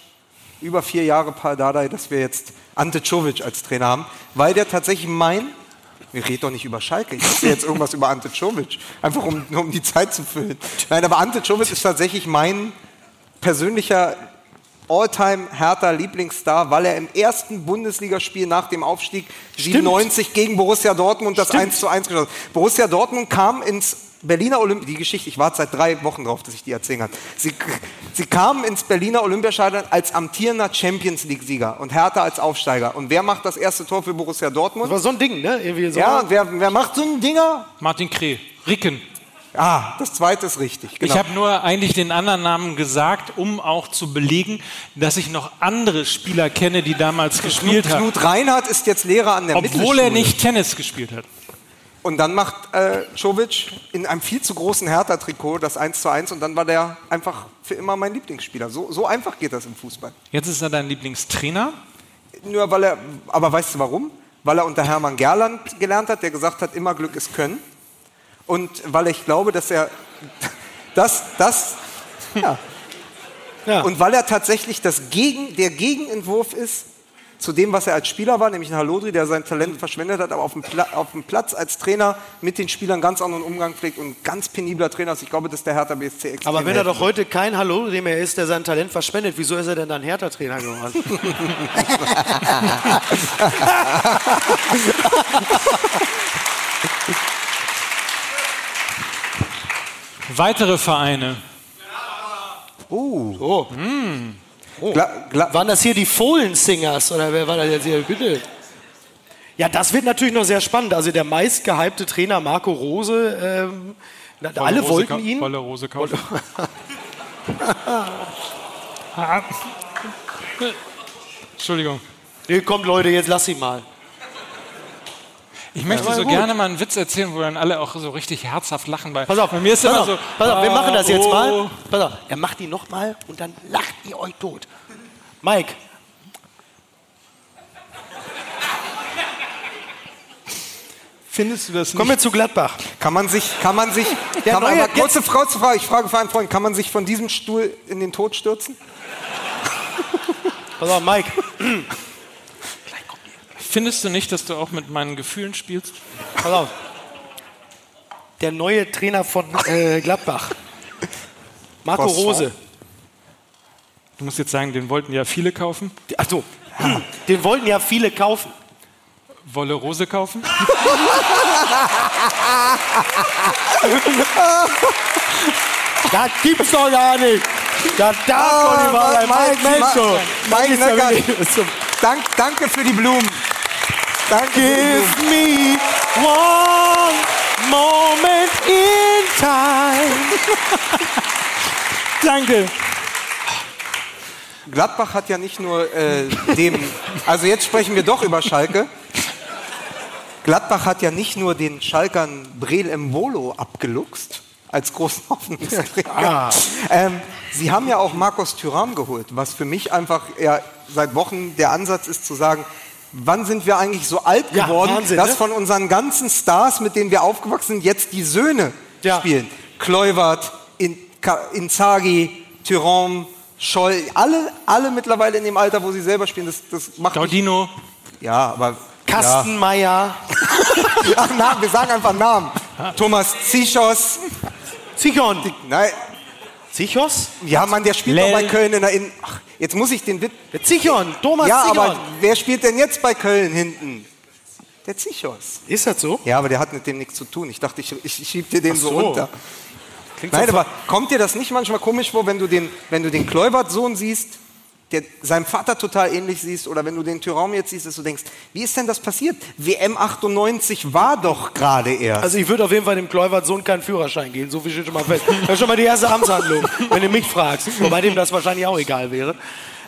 über vier Jahre Paul Dardai, dass wir jetzt Ante Czovic als Trainer haben, weil der tatsächlich mein, wir reden doch nicht über Schalke, ich erzähle jetzt irgendwas über Ante Czovic, einfach um, nur um die Zeit zu füllen. Nein, aber Ante Czovic ist tatsächlich mein persönlicher Alltime Hertha Lieblingsstar, weil er im ersten Bundesligaspiel nach dem Aufstieg 97 gegen Borussia Dortmund das 1 zu 1 geschossen hat. Borussia Dortmund kam ins Berliner Olymp die Geschichte, ich warte seit drei Wochen drauf, dass ich die erzählen kann. Sie, sie kamen ins Berliner Olympiastadion als amtierender Champions League-Sieger und Hertha als Aufsteiger. Und wer macht das erste Tor für Borussia Das Dortmund? war so ein Ding, ne? Irgendwie so. Ja, wer, wer macht so ein Dinger? Martin Kreh. Ricken. Ah, das zweite ist richtig. Genau. Ich habe nur eigentlich den anderen Namen gesagt, um auch zu belegen, dass ich noch andere Spieler kenne, die damals gespielt haben. Knut Reinhardt ist jetzt Lehrer an der Obwohl Mittelschule. er nicht Tennis gespielt hat. Und dann macht äh, Czovic in einem viel zu großen Hertha-Trikot das 1 zu 1 und dann war der einfach für immer mein Lieblingsspieler. So, so einfach geht das im Fußball. Jetzt ist er dein Lieblingstrainer. Nur weil er, aber weißt du warum? Weil er unter Hermann Gerland gelernt hat, der gesagt hat, immer Glück ist Können. Und weil ich glaube, dass er das, das, ja. Ja. Und weil er tatsächlich das Gegen, der Gegenentwurf ist zu dem, was er als Spieler war, nämlich ein Halodri, der sein Talent verschwendet hat, aber auf dem, Pla auf dem Platz als Trainer mit den Spielern ganz anderen Umgang pflegt und ein ganz penibler Trainer ist. Ich glaube, dass der Hertha BSC extrem Aber wenn er doch heute kein Hallo mehr ist, der sein Talent verschwendet, wieso ist er denn dann Hertha-Trainer geworden? Weitere Vereine. Oh. Gla Gla Waren das hier die Fohlen-Singers oder wer war das jetzt hier? Bitte. Ja, das wird natürlich noch sehr spannend. Also der meistgehypte Trainer Marco Rose, ähm, na, alle Rose wollten ihn. Wolle Rose kaufen. Ah. Entschuldigung. Nee, kommt Leute, jetzt lass ihn mal. Ich möchte so gut. gerne mal einen Witz erzählen, wo dann alle auch so richtig herzhaft lachen. Bei, Pass auf, bei mir ist pass immer auf, so. pass auf, wir machen das jetzt ah, mal. oh. Pass auf, er macht ihn noch mal und dann lacht ihr euch tot. Mike, Findest du das nicht? kommen wir zu Gladbach. Kann man sich, kann man sich, Der kann man, neue- aber kurze Frage, zur Frage, ich frage für einen Freund, kann man sich von diesem Stuhl in den Tod stürzen? Pass auf, Mike. Findest du nicht, dass du auch mit meinen Gefühlen spielst? Pass auf. Der neue Trainer von äh, Gladbach. Marco Croissant. Rose. Du musst jetzt sagen, den wollten ja viele kaufen. Ach so. Den wollten ja viele kaufen. Wolle Rose kaufen? Das gibt's doch gar nicht. Das darf doch nicht wahr sein. Mike, Mensch, so. Mike ist ja Neckert, wirklich- so. dank, danke für die Blumen. Danke Give me one moment in time. Danke. Gladbach hat ja nicht nur äh, dem, also jetzt sprechen wir doch über Schalke. Gladbach hat ja nicht nur den Schalkern Brel Mbolo abgeluchst als großen Hoffnungsträger. Ähm, sie haben ja auch Marcos Thuram geholt, was für mich einfach ja, seit Wochen der Ansatz ist zu sagen, wann sind wir eigentlich so alt Ja, geworden, Wahnsinn, dass ne? von unseren ganzen Stars, mit denen wir aufgewachsen sind, jetzt die Söhne Ja. spielen. Kluivert, In Inzaghi, Thuram, Scholl, alle, alle mittlerweile in dem Alter, wo sie selber spielen. Das, das macht Gaudino. ja, aber Kastenmeier. Ja. Ach, Namen, wir sagen einfach Namen. Thomas Zichos. Sichon. Nein, Sichos? ja, Mann, der spielt Lell. doch bei Köln in der In. Ach, Jetzt muss ich den Witz. Der Zichon, Thomas Ja, Zichon. aber wer spielt denn jetzt bei Köln hinten? Der Zichos. ist das so? Ja, aber der hat mit dem nichts zu tun. Ich dachte, ich, ich schieb dir den so. so. runter. Klingt Nein, so aber kommt dir das nicht manchmal komisch vor, wenn du den, wenn du den Kleubert-Sohn siehst, der seinem Vater total ähnlich siehst, oder wenn du den Tyraum jetzt siehst, dass du denkst, wie ist denn das passiert? WM 98 war doch gerade erst. Also ich würde auf jeden Fall dem Kluivert Sohn keinen Führerschein geben, so viel steht schon mal fest. Das ist schon mal die erste Amtshandlung, wenn du mich fragst. Wobei dem das wahrscheinlich auch egal wäre.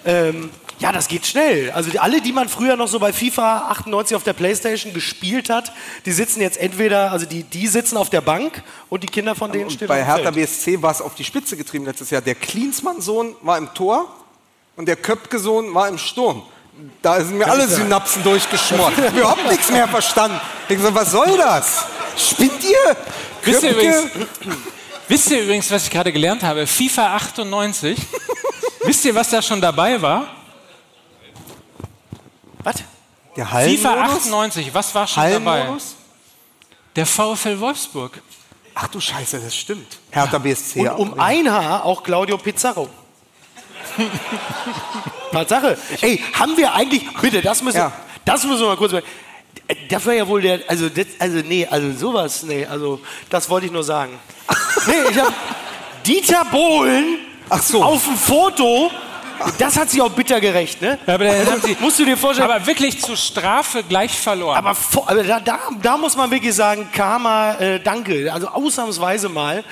Ähm, ja, das geht schnell. Also alle, die man früher noch so bei FIFA 98 auf der Playstation gespielt hat, die sitzen jetzt entweder, also die, die sitzen auf der Bank und die Kinder von denen Und stehen bei Hertha. BSC war es auf die Spitze getrieben letztes Jahr. Der Klinsmann-Sohn war im Tor und der Köpke-Sohn war im Sturm. Da sind mir alle Synapsen durchgeschmort. Ich hab überhaupt nichts mehr verstanden. Ich so, was soll das? Spinnt ihr? Wisst ihr, Köpke? übrigens, wisst ihr übrigens, was ich gerade gelernt habe? FIFA 98. wisst ihr, was da schon dabei war? Was? Der FIFA Hallenmodus? 98, was war schon dabei? Der VfL Wolfsburg. Ach du Scheiße, das stimmt. Hertha BSC. Und um ein Haar auch Claudio Pizarro. Tatsache. Ey, haben wir eigentlich, bitte, das müssen, Ja. das müssen wir mal kurz, das war ja wohl der, also, das, also nee, also sowas, nee, also das wollte ich nur sagen. Nee, ich hab Dieter Bohlen so. auf dem Foto, das hat sich auch bitter gerecht, ne? Ja, aber sie, Musst du dir vorstellen, aber wirklich zur Strafe gleich verloren. aber, aber da, da, da muss man wirklich sagen, Karma, äh, danke. Also ausnahmsweise mal.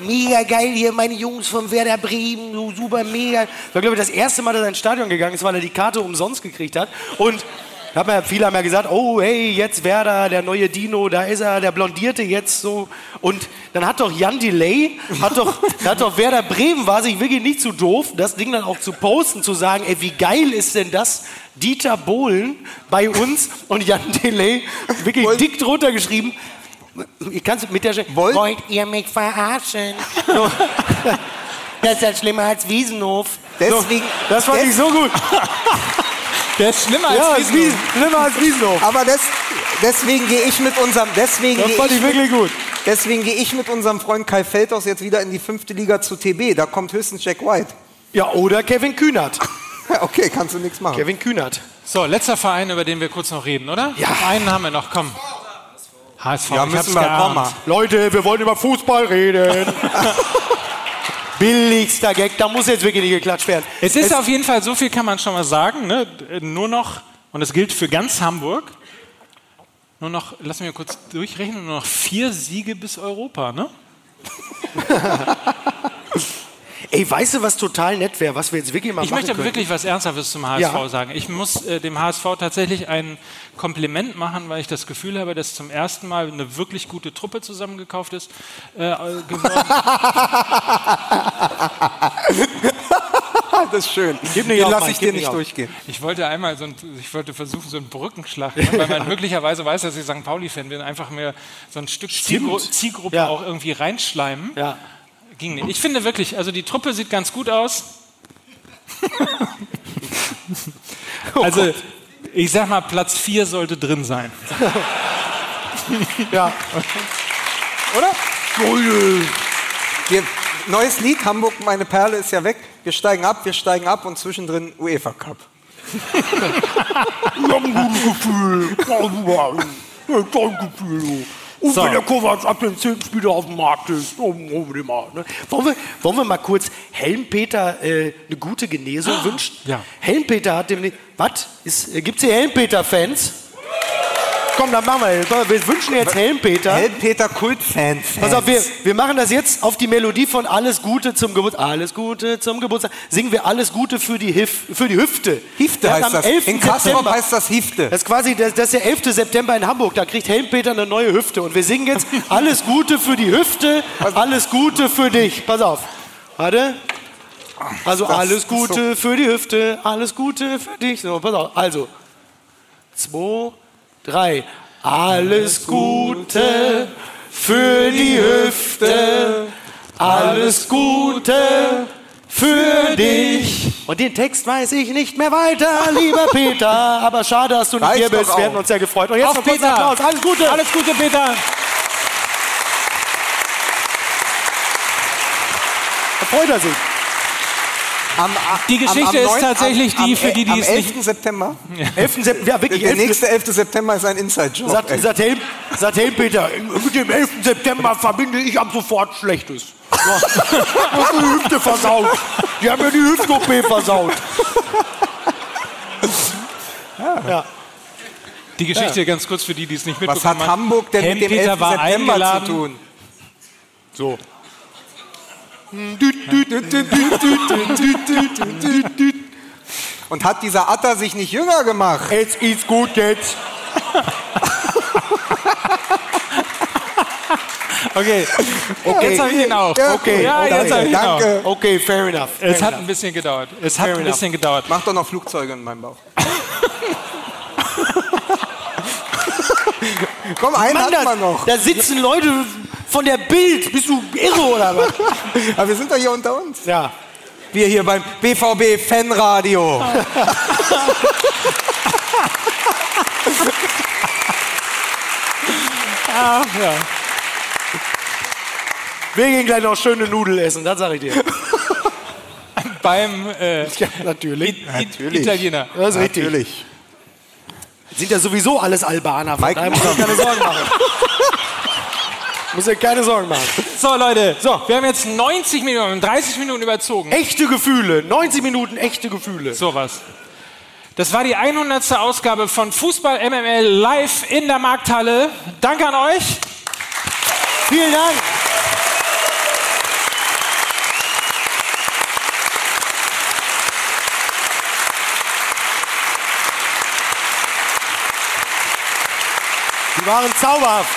Mega geil hier, meine Jungs von Werder Bremen, so super mega. Das war, glaube ich, das erste Mal, dass er ins Stadion gegangen ist, weil er die Karte umsonst gekriegt hat. Und da haben ja, viele haben ja gesagt, oh hey, jetzt Werder, der neue Dino, da ist er, der blondierte jetzt so. Und dann hat doch Jan Delay, hat doch, hat doch Werder Bremen, war sich wirklich nicht zu doof, das Ding dann auch zu posten, zu sagen, ey, wie geil ist denn das? Dieter Bohlen bei uns und Jan Delay wirklich Wollt- dick drunter geschrieben. Ich kann es mit der Wollt- Wollt ihr mich verarschen? So. Das ist ja schlimmer als Wiesenhof. Deswegen- so, das fand ich so gut. der ist schlimmer als Ja, als Wiesenhof. Wiesen, schlimmer als Wiesenhof. Aber des, deswegen gehe ich mit unserem, deswegen Das gehe fand ich, ich wirklich gut. deswegen gehe ich mit unserem Freund Kai Feldhaus jetzt wieder in die fünfte Liga zu TB. Da kommt höchstens Jack White. Ja, oder Kevin Kühnert. Okay, kannst du nichts machen. Kevin Kühnert. So, letzter Verein, über den wir kurz noch reden, oder? Ja. Einen haben wir noch, komm. HSV, Ja, ich müssen wir, geahnt. komm mal. Leute, wir wollen über Fußball reden. Billigster Gag, da muss jetzt wirklich nicht geklatscht werden. Es ist auf jeden Fall, so viel kann man schon mal sagen, ne? nur noch, und das gilt für ganz Hamburg, nur noch, lass mich mal kurz durchrechnen, nur noch vier Siege bis Europa, ne? Ey, weißt du, was total nett wäre, was wir jetzt wirklich mal Ich machen möchte aber könnten? wirklich was Ernsthaftes zum HSV Ja. sagen. Ich muss äh, dem HSV tatsächlich ein Kompliment machen, weil ich das Gefühl habe, dass zum ersten Mal eine wirklich gute Truppe zusammengekauft ist. Äh, geworden. Das ist schön. Gib Den lasse ich dir nicht auf. durchgehen. Ich wollte einmal so ein, ich wollte versuchen, so einen Brückenschlag, machen, weil man möglicherweise weiß, dass ich St. Pauli-Fan bin, einfach mir so ein Stück Zielgru Zielgruppe Ja. auch irgendwie reinschleimen. Ja. Ging nicht. Ich finde wirklich, also die Truppe sieht ganz gut aus. also, ich sag mal, Platz 4 sollte drin sein. Ja. Oder? Wir, neues Lied, Hamburg, meine Perle ist ja weg. Wir steigen ab, wir steigen ab und zwischendrin UEFA Cup. Und So. wenn der Kovac ab dem 10. Spieler auf dem Markt ist, oh, oh, die mal, ne? wollen, wir, wollen wir mal kurz Helmpeter äh, eine gute Genesung wünschen? Ja. Helmpeter hat dem. Was? Äh, Gibt es hier Helmpeter-Fans? Komm, dann machen wir. Komm, Wir wünschen jetzt Helmpeter. Helmpeter Kultfan. Pass auf, wir, wir machen das jetzt auf die Melodie von Alles Gute zum Geburtstag. Alles Gute zum Geburtstag. Singen wir Alles Gute für die, Hif für die Hüfte. Hifte heißt das. 11. In September. heißt das Hifte. Das ist quasi das, das ist der 11. September in Hamburg. Da kriegt Helmpeter eine neue Hüfte. Und wir singen jetzt Alles Gute für die Hüfte, alles Gute für dich. Pass auf. Warte. Also Das alles Gute für die Hüfte, alles Gute für dich. So, pass auf. Also. Zwei, drei. Alles Gute für die Hüfte, alles Gute für dich. Und den Text weiß ich nicht mehr weiter, lieber Peter. Aber schade, dass du nicht hier bist. auch. Wir hätten uns sehr gefreut. Und jetzt Auf noch kurz Peter. Applaus. Alles Gute. Alles Gute, Peter! Da freut er sich. Am, Die Geschichte ist tatsächlich die, für die, die am es nicht- 11. September. 11. September, ja wirklich, Der 11. nächste 11. September ist ein Inside-Job. Helm, sagt Helm Peter, mit dem 11. September verbinde ich ab sofort Schlechtes. Ja. Die Hüfte versaut. Die haben mir die Hüft-OP versaut. Ja. Die Geschichte ganz kurz für die, die es nicht Was mitbekommen hat haben. Hamburg denn mit dem 11. Helmpeter war September zu tun? So. Und hat dieser Atter sich nicht jünger gemacht? Jetzt ist gut jetzt. Okay, jetzt habe ich ihn auch. Ja, Okay, ja, okay, jetzt habe ich ihn auch. danke. Okay, fair enough. Fair Es hat enough. ein bisschen gedauert. Es hat Fair ein enough. bisschen gedauert. Mach doch noch Flugzeuge in meinem Bauch. Komm, einen Mann, hat man noch. da sitzen Leute von der Bild. Bist du irre oder was? Aber wir sind doch hier unter uns. Ja. Wir hier beim BVB Fanradio. Wir gehen gleich noch schöne Nudeln essen, das sag ich dir. Beim äh, Ja, natürlich. Natürlich. Italiener. Das ist richtig. Natürlich. Sind ja sowieso alles Albaner. Von Mike- daher muss ich keine Sorgen machen. Muss ich keine Sorgen machen. So, Leute, so, wir haben jetzt 90 Minuten, 30 Minuten überzogen. Echte Gefühle. 90 Minuten echte Gefühle. Sowas. Das war die 100. Ausgabe von Fußball MML live in der Markthalle. Danke an euch. Vielen Dank. Die waren zauberhaft.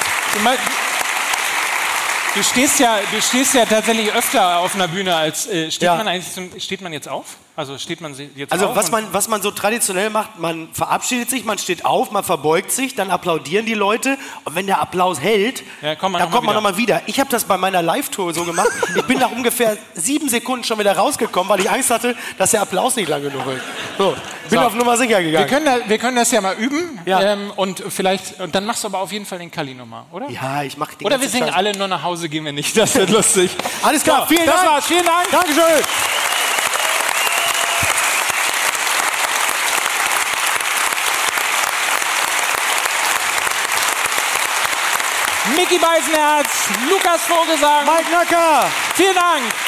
Du, stehst ja, du stehst ja tatsächlich öfter auf einer Bühne als äh, steht Ja. man eigentlich zum, steht man jetzt auf? Also steht man jetzt Also auf? was man, was man so traditionell macht, man verabschiedet sich, man steht auf, man verbeugt sich, dann applaudieren die Leute und wenn der Applaus hält, Ja, kommt man dann noch kommt man nochmal wieder. Ich habe das bei meiner Live-Tour so gemacht. Ich bin nach ungefähr sieben Sekunden schon wieder rausgekommen, weil ich Angst hatte, dass der Applaus nicht lang genug ist. So, bin So. auf Nummer sicher wir gegangen. können, da, wir können das ja mal üben Ja. ähm, und vielleicht und dann machst du aber auf jeden Fall den Kali nochmal, oder? Ja, ich mach den Oder wir singen Scheiß. alle nur nach Hause, gehen wir nicht. Das wird lustig. Alles klar, So, vielen das Dank. war's. Vielen Dank. Dankeschön. Mickey Beisenherz, Lukas Vogelsang. Mike Nacker. Vielen Dank.